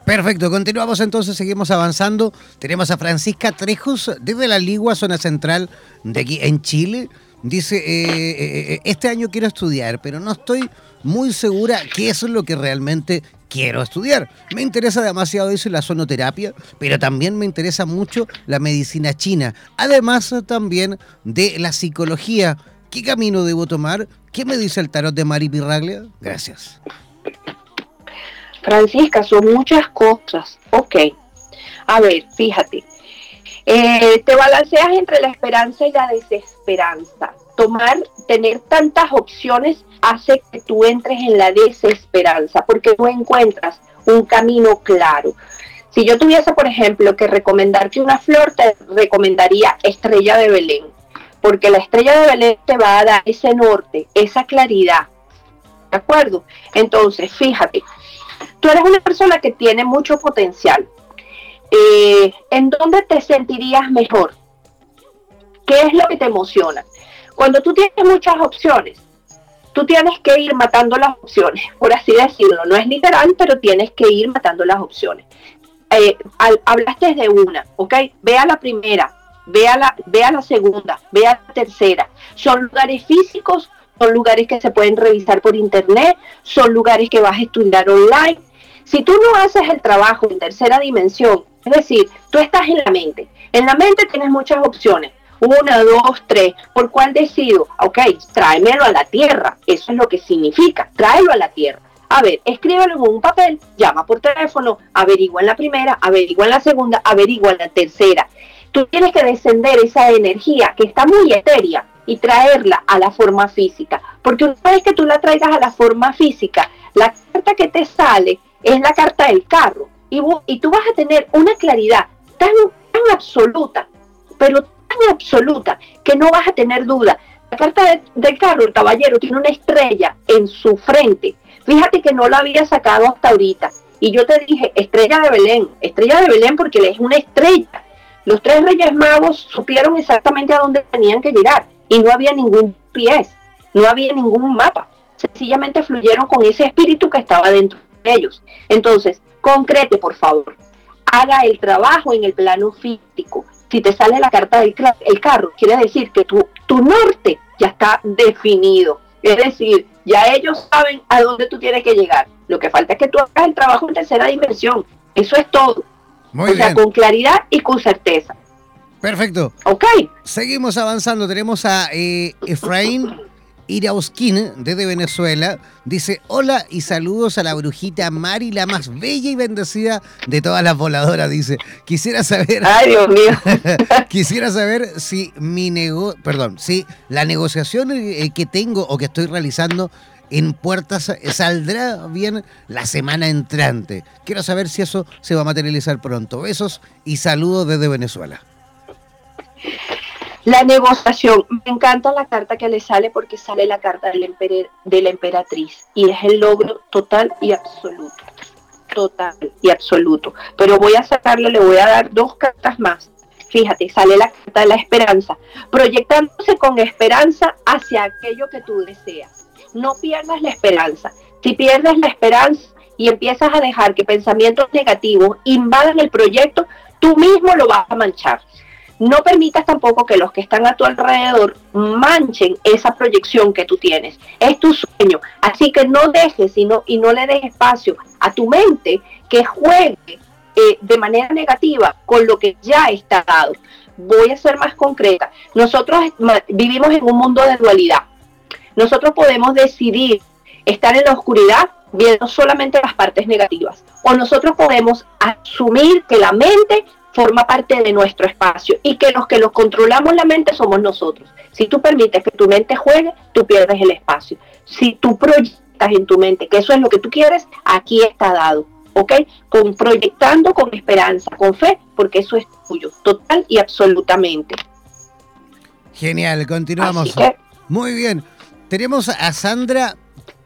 Perfecto, continuamos entonces, seguimos avanzando. Tenemos a Francisca Trejos desde la Ligua, zona central de aquí en Chile. Dice, eh, eh, eh, este año quiero estudiar, pero no estoy muy segura qué es lo que realmente quiero estudiar. Me interesa demasiado eso la sonoterapia, pero también me interesa mucho la medicina china, además también de la psicología. ¿Qué camino debo tomar? ¿Qué me dice el tarot de Mari Pirraglia? Gracias. Francisca, son muchas cosas. Ok. A ver, fíjate. Eh, te balanceas entre la esperanza y la desesperanza. Tomar, tener tantas opciones hace que tú entres en la desesperanza porque no encuentras un camino claro. Si yo tuviese, por ejemplo, que recomendarte una flor, te recomendaría estrella de Belén, porque la estrella de Belén te va a dar ese norte, esa claridad. ¿De acuerdo? Entonces, fíjate, tú eres una persona que tiene mucho potencial. Eh, ¿En dónde te sentirías mejor? ¿Qué es lo que te emociona? Cuando tú tienes muchas opciones, tú tienes que ir matando las opciones, por así decirlo. No es literal, pero tienes que ir matando las opciones. Eh, hablaste de una, ¿ok? Ve a la primera, ve a la, ve la segunda, ve a la tercera. Son lugares físicos, son lugares que se pueden revisar por internet, son lugares que vas a estudiar online. Si tú no haces el trabajo en tercera dimensión, es decir, tú estás en la mente, en la mente tienes muchas opciones, una, dos, tres, ¿por cuál decido? Ok, tráemelo a la tierra, eso es lo que significa, tráelo a la tierra. A ver, escríbelo en un papel, llama por teléfono, averigua en la primera, averigua en la segunda, averigua en la tercera. Tú tienes que descender esa energía que está muy etérea y traerla a la forma física. Porque una vez que tú la traigas a la forma física, la carta que te sale es la carta del carro. Y, y tú vas a tener una claridad tan, tan absoluta, pero absoluta que no vas a tener duda. La carta del carro, el caballero, tiene una estrella en su frente. Fíjate que no la había sacado hasta ahorita. Y yo te dije, estrella de Belén, estrella de Belén porque es una estrella. Los tres reyes magos supieron exactamente a dónde tenían que llegar y no había ningún pies, no había ningún mapa. Sencillamente fluyeron con ese espíritu que estaba dentro de ellos. Entonces, concrete, por favor. Haga el trabajo en el plano físico si te sale la carta del el carro, quiere decir que tu, tu norte ya está definido. Es decir, ya ellos saben a dónde tú tienes que llegar. Lo que falta es que tú hagas el trabajo en tercera dimensión. Eso es todo. Muy o sea, con claridad y con certeza. Perfecto. Ok. Seguimos avanzando. Tenemos a eh, Efraín Irauskin desde Venezuela dice: Hola y saludos a la brujita Mari, la más bella y bendecida de todas las voladoras. Dice: Quisiera saber. Ay, Dios mío. quisiera saber si mi nego perdón, si la negociación eh, que tengo o que estoy realizando en puertas saldrá bien la semana entrante. Quiero saber si eso se va a materializar pronto. Besos y saludos desde Venezuela. La negociación, me encanta la carta que le sale porque sale la carta de la, de la emperatriz y es el logro total y absoluto. Total y absoluto. Pero voy a sacarle, le voy a dar dos cartas más. Fíjate, sale la carta de la esperanza, proyectándose con esperanza hacia aquello que tú deseas. No pierdas la esperanza. Si pierdes la esperanza y empiezas a dejar que pensamientos negativos invadan el proyecto, tú mismo lo vas a manchar. No permitas tampoco que los que están a tu alrededor manchen esa proyección que tú tienes. Es tu sueño. Así que no dejes y no, y no le des espacio a tu mente que juegue eh, de manera negativa con lo que ya está dado. Voy a ser más concreta. Nosotros vivimos en un mundo de dualidad. Nosotros podemos decidir estar en la oscuridad viendo solamente las partes negativas. O nosotros podemos asumir que la mente forma parte de nuestro espacio y que los que los controlamos la mente somos nosotros. Si tú permites que tu mente juegue, tú pierdes el espacio. Si tú proyectas en tu mente que eso es lo que tú quieres, aquí está dado. ¿Ok? Con proyectando con esperanza, con fe, porque eso es tuyo, total y absolutamente. Genial, continuamos. Muy bien. Tenemos a Sandra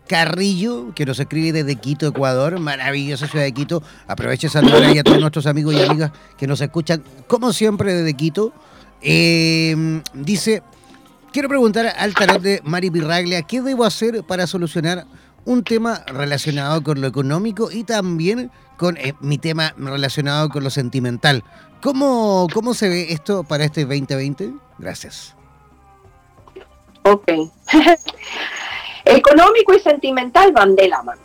Carrillo, que nos escribe desde Quito, Ecuador, maravillosa ciudad de Quito. Aproveche saludar ahí a todos nuestros amigos y amigas que nos escuchan, como siempre, desde Quito. Eh, dice, quiero preguntar al tarot de Mari Pirraglia, ¿qué debo hacer para solucionar un tema relacionado con lo económico y también con eh, mi tema relacionado con lo sentimental? ¿Cómo, ¿Cómo se ve esto para este 2020? Gracias. Ok. Económico y sentimental van de la mano.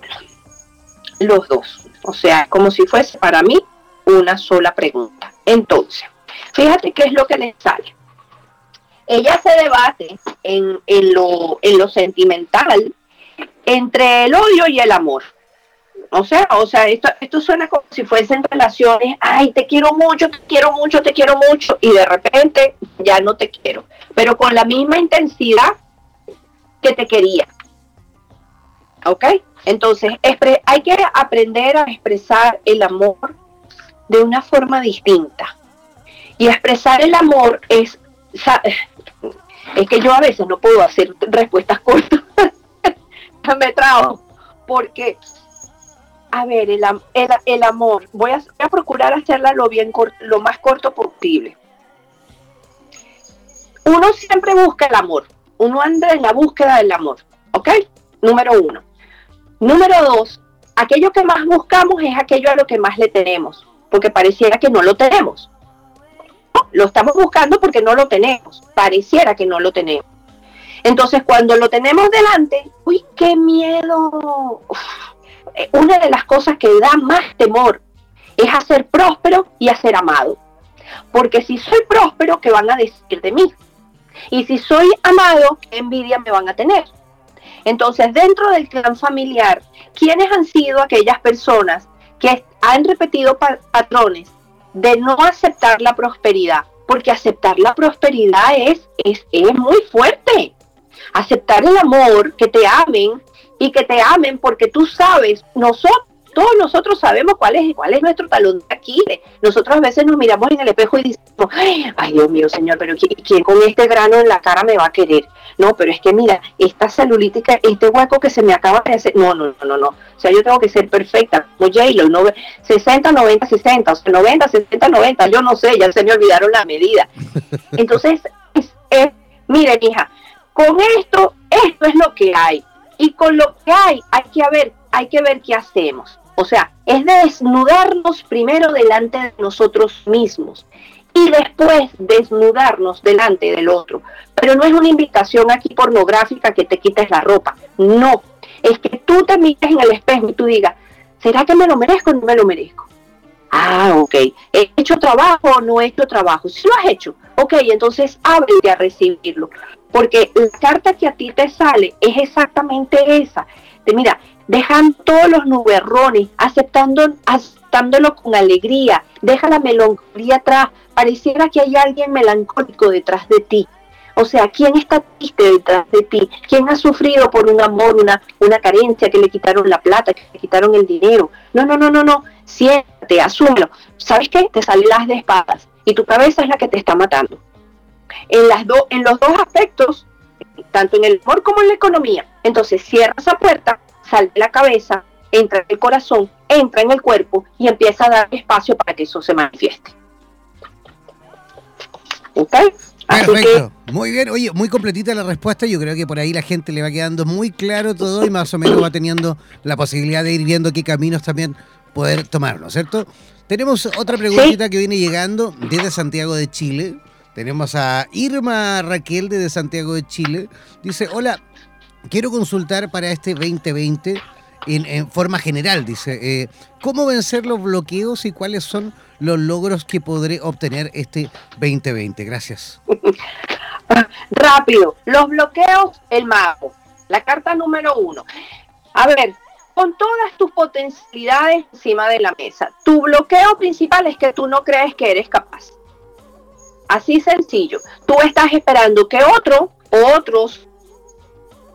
Los dos. O sea, como si fuese para mí una sola pregunta. Entonces, fíjate qué es lo que le sale. Ella se debate en, lo, en lo sentimental entre el odio y el amor. O sea, o sea, esto, esto suena como si fuesen relaciones, ay, te quiero mucho, te quiero mucho, te quiero mucho, y de repente ya no te quiero, pero con la misma intensidad que te quería. ¿Ok? Entonces, hay que aprender a expresar el amor de una forma distinta. Y expresar el amor es, es que yo a veces no puedo hacer respuestas cortas. Me trago. Porque, a ver, el, el, amor, voy a, voy a, procurar hacerla lo, bien, lo más corto posible. Uno siempre busca el amor. Uno anda en la búsqueda del amor. ¿Ok? Número uno. Número dos, aquello que más buscamos es aquello a lo que más le tenemos, porque pareciera que no lo tenemos. lo estamos buscando porque no lo tenemos, pareciera que no lo tenemos. Entonces, cuando lo tenemos delante, uy, qué miedo. Eh, una de las cosas que da más temor es hacer próspero y hacer amado. Porque si soy próspero, ¿qué van a decir de mí? Y si soy amado, ¿qué envidia me van a tener? Entonces, dentro del clan familiar, ¿quiénes han sido aquellas personas que han repetido patrones de no aceptar la prosperidad? Porque aceptar la prosperidad es, es, es muy fuerte. Aceptar el amor, que te amen y que te amen porque tú sabes, nosotros todos nosotros sabemos cuál es, cuál es nuestro talón de Aquiles. Nosotros a veces nos miramos en el espejo y decimos, ay Dios mío, Señor, pero ¿quién con este grano en la cara me va a querer? No, pero es que mira, esta celulítica, este hueco que se me acaba de hacer, no, no, no, no, O sea, yo tengo que ser perfecta, como J-Lo, no, 60, 90, 60, o sea, 90, 60, 90, yo no sé, ya se me olvidaron la medida. Entonces, es, mire, hija, con esto, esto es lo que hay. Y con lo que hay, hay que ver, hay que ver qué hacemos. O sea, es desnudarnos primero delante de nosotros mismos y después desnudarnos delante del otro. Pero no es una invitación aquí pornográfica que te quites la ropa. No, es que tú te mires en el espejo y tú digas, ¿será que me lo merezco o no me lo merezco? Ah, ok. ¿He hecho trabajo o no he hecho trabajo? Si lo has hecho, ok, entonces ábrete a recibirlo. Porque la carta que a ti te sale es exactamente esa. De, mira, dejan todos los nuberrones, aceptando, aceptándolo con alegría, deja la melancolía atrás, pareciera que hay alguien melancólico detrás de ti. O sea, ¿quién está triste detrás de ti? ¿Quién ha sufrido por un amor, una, una carencia, que le quitaron la plata, que le quitaron el dinero? No, no, no, no, no. Siéntate, asúmelo. ¿Sabes qué? Te salen las de espadas y tu cabeza es la que te está matando. en, las en los dos aspectos, tanto en el amor como en la economía. Entonces cierra esa puerta, sale de la cabeza, entra en el corazón, entra en el cuerpo y empieza a dar espacio para que eso se manifieste. ¿Ok? Perfecto. Muy bien. Oye, muy completita la respuesta. Yo creo que por ahí la gente le va quedando muy claro todo y más o menos va teniendo la posibilidad de ir viendo qué caminos también poder tomar, ¿no es cierto? Tenemos otra preguntita que viene llegando desde Santiago de Chile. Tenemos a Irma Raquel desde Santiago de Chile. Dice, hola, quiero consultar para este 2020 en, forma general. Dice, eh, ¿cómo vencer los bloqueos y cuáles son los logros que podré obtener este 2020? Gracias. Rápido, los bloqueos, el mago. La carta número uno. A ver, con todas tus potencialidades encima de la mesa. Tu bloqueo principal es que tú no crees que eres capaz. Así sencillo. Tú estás esperando que otro otros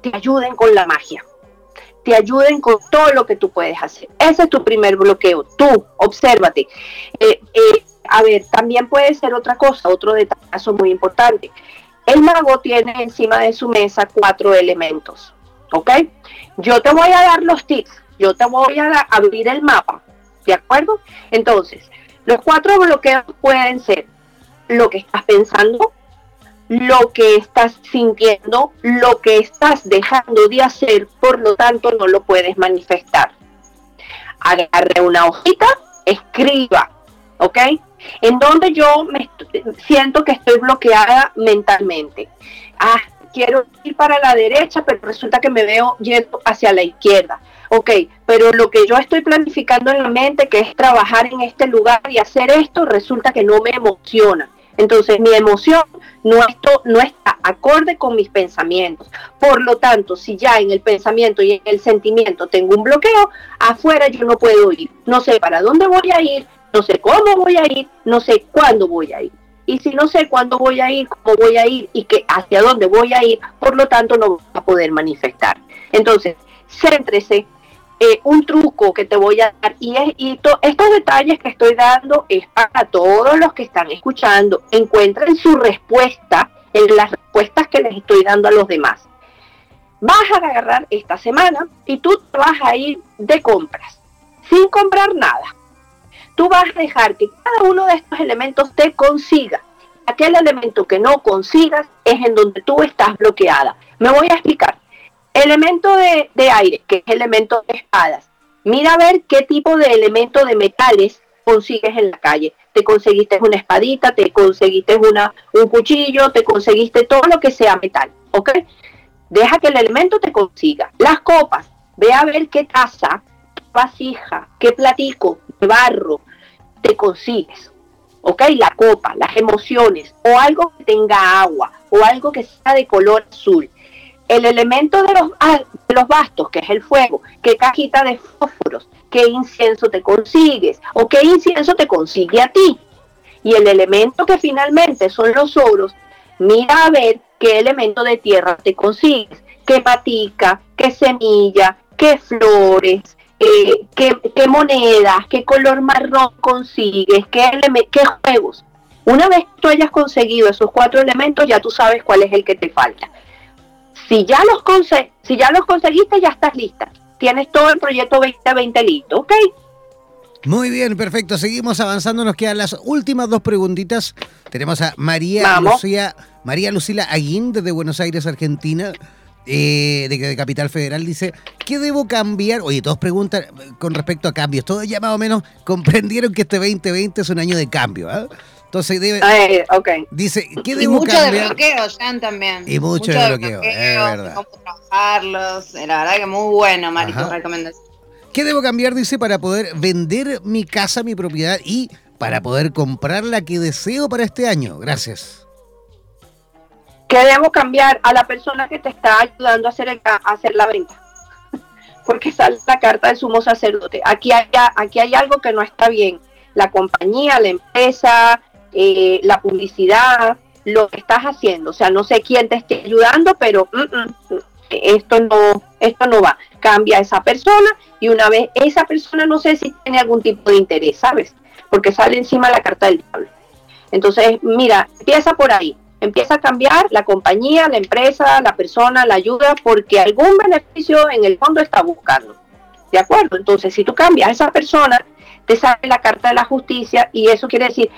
te ayuden con la magia, te ayuden con todo lo que tú puedes hacer. Ese es tu primer bloqueo. Tú, obsérvate. Eh, eh, a ver, también puede ser otra cosa, otro detalle muy importante. El mago tiene encima de su mesa cuatro elementos. ¿ok? Yo te voy a dar los tips, yo te voy a abrir el mapa, ¿de acuerdo? Entonces, los cuatro bloqueos pueden ser lo que estás pensando, lo que estás sintiendo, lo que estás dejando de hacer, por lo tanto no lo puedes manifestar. Agarre una hojita, escriba, ¿ok? En donde yo me siento que estoy bloqueada mentalmente. Ah, quiero ir para la derecha, pero resulta que me veo yendo hacia la izquierda. Ok, pero lo que yo estoy planificando en la mente, que es trabajar en este lugar y hacer esto, resulta que no me emociona. Entonces mi emoción no, esto, no está acorde con mis pensamientos. Por lo tanto, si ya en el pensamiento y en el sentimiento tengo un bloqueo, afuera yo no puedo ir. No sé para dónde voy a ir, no sé cómo voy a ir, no sé cuándo voy a ir y si no sé cuándo voy a ir, cómo voy a ir y que hacia dónde voy a ir, por lo tanto no va a poder manifestar. Entonces, céntrese. Eh, un truco que te voy a dar y, es, y estos detalles que estoy dando es para todos los que están escuchando. Encuentren su respuesta en las respuestas que les estoy dando a los demás. Vas a agarrar esta semana y tú vas a ir de compras sin comprar nada tú vas a dejar que cada uno de estos elementos te consiga. Aquel elemento que no consigas es en donde tú estás bloqueada. Me voy a explicar. Elemento de, aire, que es elemento de espadas. Mira a ver qué tipo de elemento de metales consigues en la calle. Te conseguiste una espadita, te conseguiste una, un cuchillo, te conseguiste todo lo que sea metal. ¿Ok? Deja que el elemento te consiga. Las copas, ve a ver qué taza, vasija, qué platico, barro, te consigues. ¿Ok? La copa, las emociones, o algo que tenga agua, o algo que sea de color azul. El elemento de los, de los bastos, que es el fuego, qué cajita de fósforos, qué incienso te consigues, o qué incienso te consigue a ti. Y el elemento que finalmente son los oros, mira a ver qué elemento de tierra te consigues, qué patica, qué semilla, qué flores, eh, qué, monedas, qué color marrón consigues, qué, qué juegos. Una vez que tú hayas conseguido esos cuatro elementos, ya tú sabes cuál es el que te falta. Si ya los, si ya los conseguiste, ya estás lista. Tienes todo el proyecto 2020 listo, ¿ok? Muy bien, perfecto. Seguimos avanzando. Nos quedan las últimas dos preguntitas. Tenemos a María Lucía, María Lucila Aguín desde Buenos Aires, Argentina eh, de, Capital Federal dice, ¿qué debo cambiar? Oye, todos preguntan con respecto a cambios. Todos ya más o menos comprendieron que este 2020 es un año de cambio. ¿ah? Entonces debe, dice, ¿qué debo y mucho cambiar? de bloqueo, Jan, también. Y mucho, de bloqueo, es verdad. Cómo trabajarlos, la verdad que muy bueno, Mari, tu recomendación. ¿Qué debo cambiar? Dice, para poder vender mi casa, mi propiedad y para poder comprar la que deseo para este año. Gracias. ¿Qué debo cambiar a la persona que te está ayudando a hacer, hacer la venta? Porque sale la carta del sumo sacerdote. Aquí hay, aquí hay algo que no está bien. La compañía, la empresa, eh, la publicidad, lo que estás haciendo. O sea, no sé quién te esté ayudando, pero mm, mm, esto no, esto no va. Cambia esa persona y una vez esa persona no sé si tiene algún tipo de interés, ¿sabes? Porque sale encima la carta del diablo. Entonces, mira, empieza por ahí empieza a cambiar la compañía, la empresa, la persona, la ayuda, porque algún beneficio en el fondo está buscando. ¿De acuerdo? Entonces, si tú cambias a esa persona, te sale la carta de la justicia y eso quiere decir,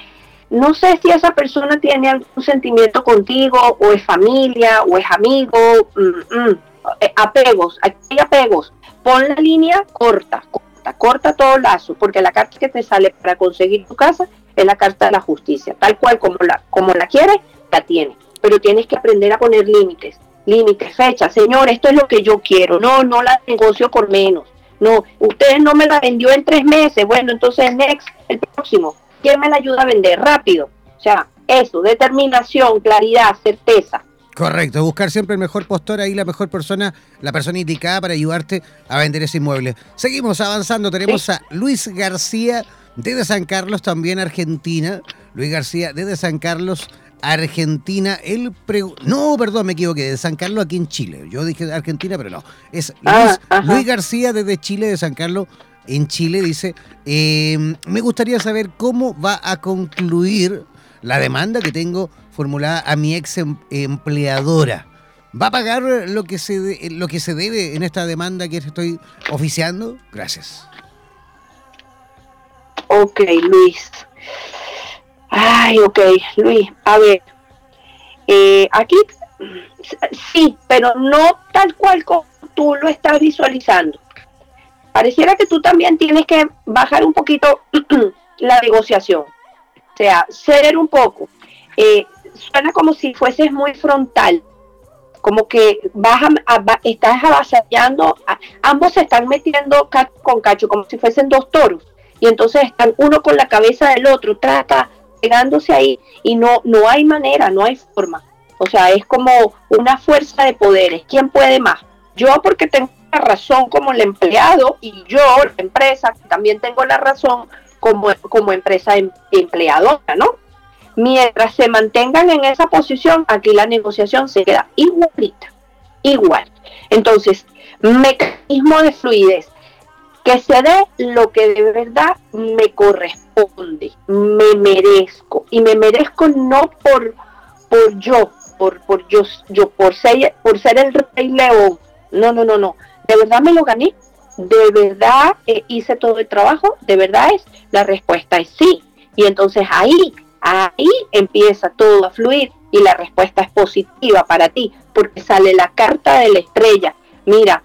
no sé si esa persona tiene algún sentimiento contigo o es familia o es amigo, mm, mm, eh, apegos, aquí hay apegos. Pon la línea corta, corta, corta todo lazo, porque la carta que te sale para conseguir tu casa es la carta de la justicia, tal cual como la, como la quieres, la tienes, pero tienes que aprender a poner límites, límites, fechas, señor, esto es lo que yo quiero, no, no la negocio por menos, no, usted no me la vendió en tres meses, bueno, entonces next, el próximo, ¿quién me la ayuda a vender? Rápido, o sea, eso, determinación, claridad, certeza. Correcto, buscar siempre el mejor postor ahí, la mejor persona, la persona indicada para ayudarte a vender ese inmueble. Seguimos avanzando, tenemos a Luis García desde San Carlos, también Argentina. Luis García desde San Carlos, Argentina. Él no, perdón, me equivoqué, de San Carlos aquí en Chile. Yo dije Argentina, pero no. Es Luis, ah, García desde Chile, de San Carlos en Chile, dice, em, me gustaría saber cómo va a concluir la demanda que tengo formulada a mi ex em, empleadora. ¿Va a pagar lo que se lo que se debe en esta demanda que estoy oficiando? Gracias. Ok, Luis. Ay, ok, Luis, a ver. Eh, aquí sí, pero no tal cual como tú lo estás visualizando. Pareciera que tú también tienes que bajar un poquito la negociación. O sea, ceder un poco. Eh, suena como si fueses muy frontal, como que vas estás avasallando, ambos se están metiendo con cacho, como si fuesen dos toros y entonces están uno con la cabeza del otro, trata pegándose ahí y no, no hay manera, no hay forma. O sea, es como una fuerza de poderes. ¿Quién puede más? Yo porque tengo razón como el empleado y yo, la empresa, también tengo la razón como, como empresa em, empleadora, ¿no? Mientras se mantengan en esa posición, aquí la negociación se queda igualita, igual. Entonces, mecanismo de fluidez que se dé lo que de verdad me corresponde, me merezco y me merezco no por por yo, por por yo, yo por ser por ser el rey león. No, no, no, no. De verdad me lo gané. De verdad eh, hice todo el trabajo. De verdad es la respuesta es sí. Y entonces ahí ahí empieza todo a fluir y la respuesta es positiva para ti porque sale la carta de la estrella. Mira,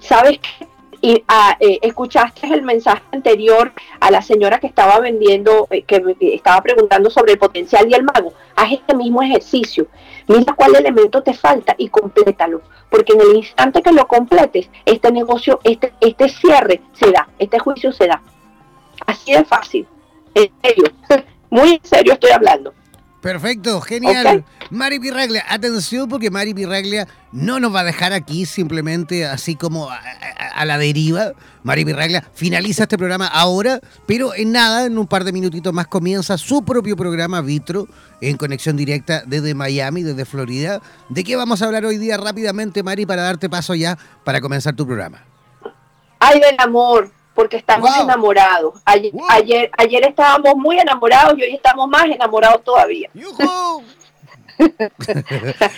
¿sabes qué? y ah, eh, escuchaste el mensaje anterior a la señora que estaba vendiendo, eh, que estaba preguntando sobre el potencial y el mago. Haz este mismo ejercicio. Mira cuál elemento te falta y complétalo. Porque en el instante que lo completes, este negocio, este, este cierre se da, este juicio se da. Así de fácil. En serio. Muy en serio estoy hablando. Perfecto, genial. Mari Pirraglia, atención porque Mari Pirraglia no nos va a dejar aquí simplemente así como a, la deriva. Mari Pirraglia finaliza este programa ahora, pero en nada, en un par de minutitos más comienza su propio programa Vitro en conexión directa desde Miami, desde Florida. ¿De qué vamos a hablar hoy día rápidamente, Mari, para darte paso ya para comenzar tu programa? Ay, del amor porque estamos enamorados. Ayer, ayer, estábamos muy enamorados y hoy estamos más enamorados todavía.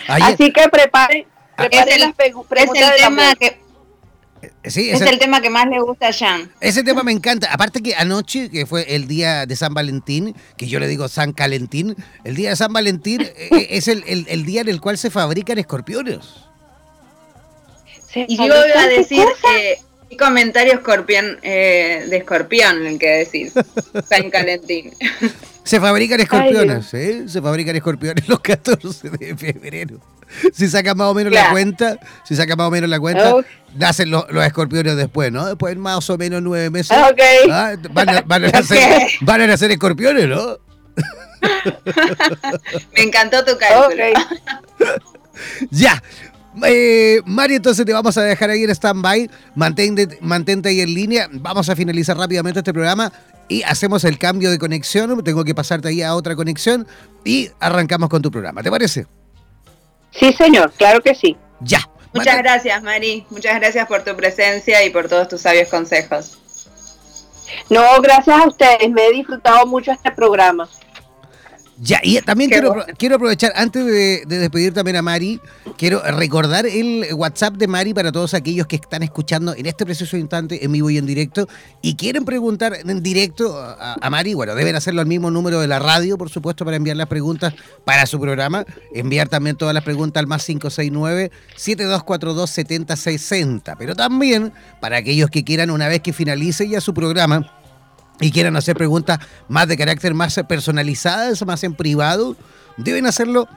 Así que preparen, preparen las preguntas. Es el tema que eh, es el, tema que más le gusta a Jan. Ese tema me encanta. Aparte que anoche, que fue el día de San Valentín, que yo le digo San Calentín, el día de San Valentín eh, es el, el, día en el cual se fabrican escorpiones. Y yo iba a decir, y comentario escorpión, eh, de escorpión, el que decís. San Calentín. Se fabrican escorpiones, ¿eh? Se fabrican escorpiones los 14 de febrero. Si saca más o menos la cuenta, si saca más o menos la cuenta, nacen los, escorpiones después, ¿no? Después más o menos nueve meses. Ah, van, a, van, a nacer, van, a nacer, escorpiones, ¿no? Me encantó tu cálculo. ya, eh, Mari, entonces te vamos a dejar ahí en stand-by. Mantente, mantente ahí en línea. Vamos a finalizar rápidamente este programa y hacemos el cambio de conexión. Tengo que pasarte ahí a otra conexión y arrancamos con tu programa. ¿Te parece? Sí, señor, claro que sí. Ya. Muchas gracias, Mari. Muchas gracias por tu presencia y por todos tus sabios consejos. No, gracias a ustedes. Me he disfrutado mucho este programa. Ya, y también quiero, quiero aprovechar, antes de, despedir también a Mari, quiero recordar el WhatsApp de Mari para todos aquellos que están escuchando en este preciso instante, en vivo y en directo, y quieren preguntar en directo a, Mari, bueno, deben hacerlo al mismo número de la radio, por supuesto, para enviar las preguntas para su programa, enviar también todas las preguntas al más 569-7242-7060, pero también para aquellos que quieran, una vez que finalice ya su programa, y quieran hacer preguntas más de carácter más personalizadas, más en privado, deben hacerlo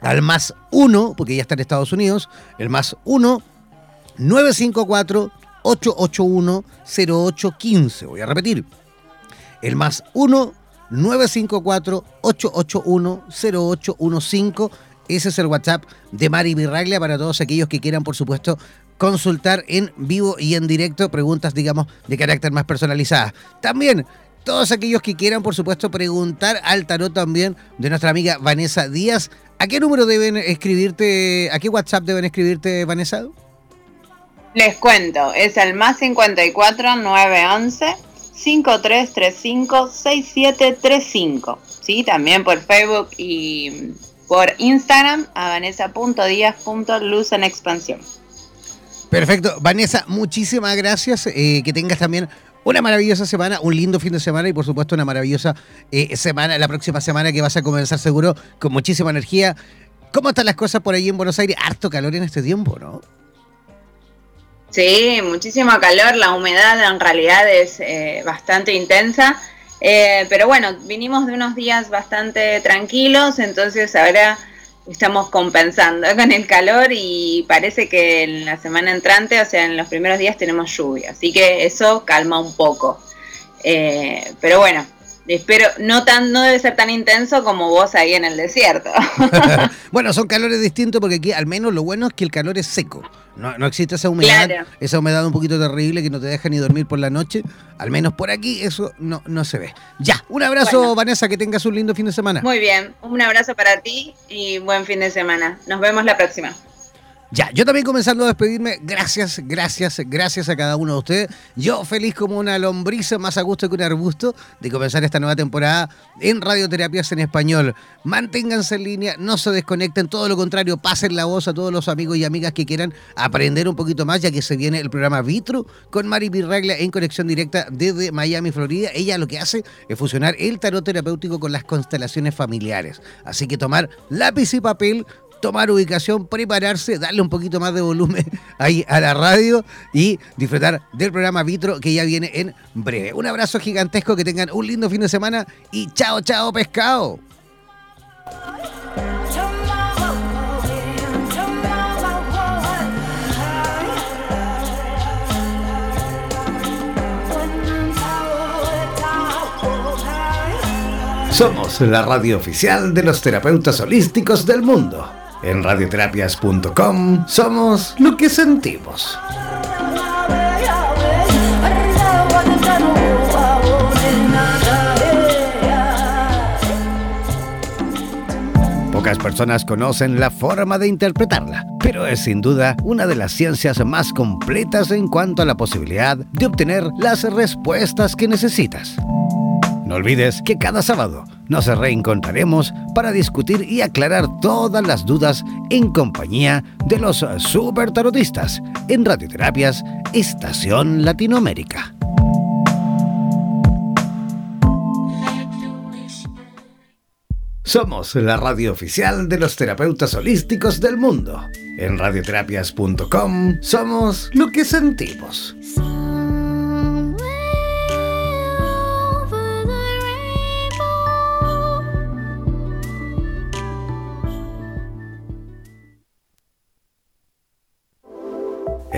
al más 1, porque ya está en Estados Unidos, el más 1 954 881 0815. Voy a repetir. El más 1 954 881 0815. Ese es el WhatsApp de Mari Virraglia para todos aquellos que quieran, por supuesto, consultar en vivo y en directo preguntas, digamos, de carácter más personalizadas. También todos aquellos que quieran, por supuesto, preguntar al tarot también de nuestra amiga Vanessa Díaz. ¿A qué número deben escribirte, a qué WhatsApp deben escribirte, Vanessa? Les cuento, es el más 54 911 5335 6735. ¿Sí? También por Facebook y por Instagram a vanessa.díaz.luz en expansión. Perfecto. Vanessa, muchísimas gracias. Eh, que tengas también una maravillosa semana, un lindo fin de semana y por supuesto una maravillosa eh, semana, la próxima semana que vas a comenzar seguro con muchísima energía. ¿Cómo están las cosas por ahí en Buenos Aires? Harto calor en este tiempo, ¿no? Sí, muchísimo calor, la humedad en realidad es eh, bastante intensa, pero bueno, vinimos de unos días bastante tranquilos, entonces ahora estamos compensando con el calor y parece que en la semana entrante, o sea, en los primeros días tenemos lluvia, así que eso calma un poco. Eh, pero bueno, espero, no tan, no debe ser tan intenso como vos ahí en el desierto. bueno, son calores distintos porque aquí al menos lo bueno es que el calor es seco. No, no existe esa humedad, esa humedad un poquito terrible que no te deja ni dormir por la noche. Al menos por aquí eso no, no se ve. Ya, un abrazo Vanessa, que tengas un lindo fin de semana. Muy bien, un abrazo para ti y buen fin de semana. Nos vemos la próxima. Ya, yo también comenzando a despedirme. Gracias, gracias, gracias a cada uno de ustedes. Yo feliz como una lombriza, más a gusto que un arbusto, de comenzar esta nueva temporada en Radioterapias en Español. Manténganse en línea, no se desconecten, todo lo contrario, pasen la voz a todos los amigos y amigas que quieran aprender un poquito más, ya que se viene el programa Vitro con Mari Pirraglia en conexión directa desde Miami, Florida. Ella lo que hace es fusionar el tarot terapéutico con las constelaciones familiares. Así que tomar lápiz y papel, tomar ubicación, prepararse, darle un poquito más de volumen ahí a la radio y disfrutar del programa Vitro que ya viene en breve. Un abrazo gigantesco, que tengan un lindo fin de semana y chao, chao, pescado. Somos la radio oficial de los terapeutas holísticos del mundo. En radioterapias.com somos lo que sentimos. Pocas personas conocen la forma de interpretarla, pero es sin duda una de las ciencias más completas en cuanto a la posibilidad de obtener las respuestas que necesitas. No olvides que cada sábado nos reencontraremos para discutir y aclarar todas las dudas en compañía de los super tarotistas en Radioterapias Estación Latinoamérica. Somos la radio oficial de los terapeutas holísticos del mundo. En radioterapias.com somos lo que sentimos.